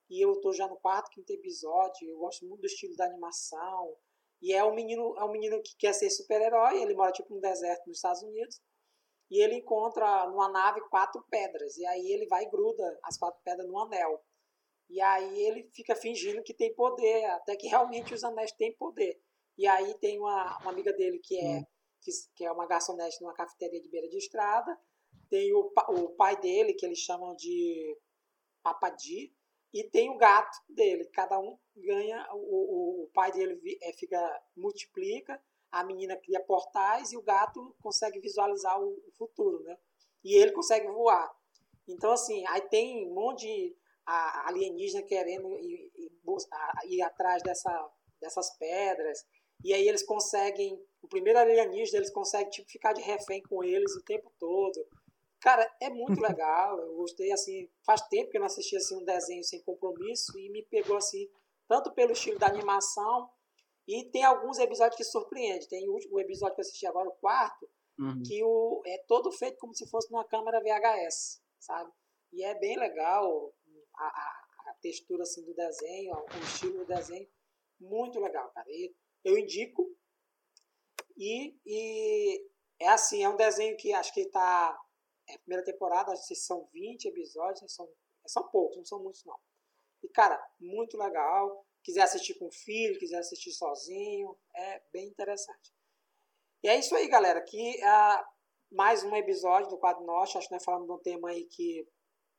E eu tô já no quarto, quinto episódio. Eu gosto muito do estilo da animação. E é um menino, é um menino que quer ser super-herói. Ele mora, tipo, no deserto nos Estados Unidos. E ele encontra numa nave quatro pedras. E aí ele vai e gruda as quatro pedras no anel. E aí ele fica fingindo que tem poder, até que realmente os anéis têm poder. E aí tem uma, uma amiga dele que é, que, que é uma garçonete numa cafeteria de beira de estrada. Tem o, o pai dele, que eles chamam de Papadi. E tem o gato dele. Cada um ganha, o, o, o pai dele é, fica, multiplica, a menina cria portais e o gato consegue visualizar o, o futuro, né? E ele consegue voar. Então, assim, aí tem um monte de a- alienígena querendo ir, ir atrás dessa, dessas pedras. E aí eles conseguem, o primeiro alienígena, eles conseguem tipo, ficar de refém com eles o tempo todo. Cara, é muito legal. Eu gostei, assim, faz tempo que eu não assisti assim, um desenho sem compromisso e me pegou, assim, tanto pelo estilo da animação e tem alguns episódios que surpreendem. Tem o último episódio que eu assisti agora, o quarto, Uhum. que o, é todo feito como se fosse numa câmera VHS, sabe? E é bem legal a, a, a textura assim, do desenho, o estilo do desenho, muito legal, cara. E eu indico. E, e é assim, é um desenho que acho que está. É primeira temporada, acho que são 20 episódios, são, são poucos, não são muitos não. E, cara, muito legal. Quiser assistir com filho, quiser assistir sozinho, é bem interessante. E é isso aí, galera. Aqui ah, mais um episódio do Quadro Norte. Acho que nós falamos de um tema aí que,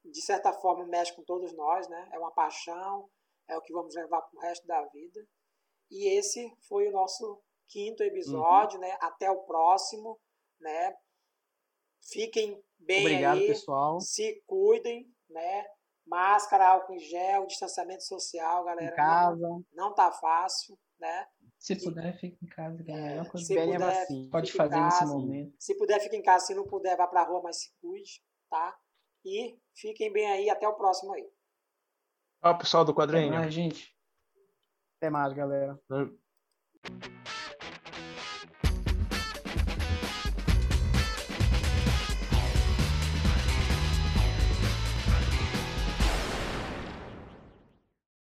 de certa forma, mexe com todos nós, né? É uma paixão, é o que vamos levar para o resto da vida. E esse foi o nosso quinto episódio, né? Até o próximo, né? Fiquem bem Obrigado, aí, pessoal. se cuidem, né? Máscara, álcool em gel, distanciamento social, galera. Em casa. Não, não tá fácil, né? Se puder, fique em casa, é a melhor coisa se puder, vacina. pode fazer nesse casa. momento. Se puder, fique em casa. Se não puder, vá pra rua, mas se cuide, tá? E fiquem bem aí. Até o próximo aí. Ó, pessoal do Até quadrinho. mais, gente. Até mais, galera.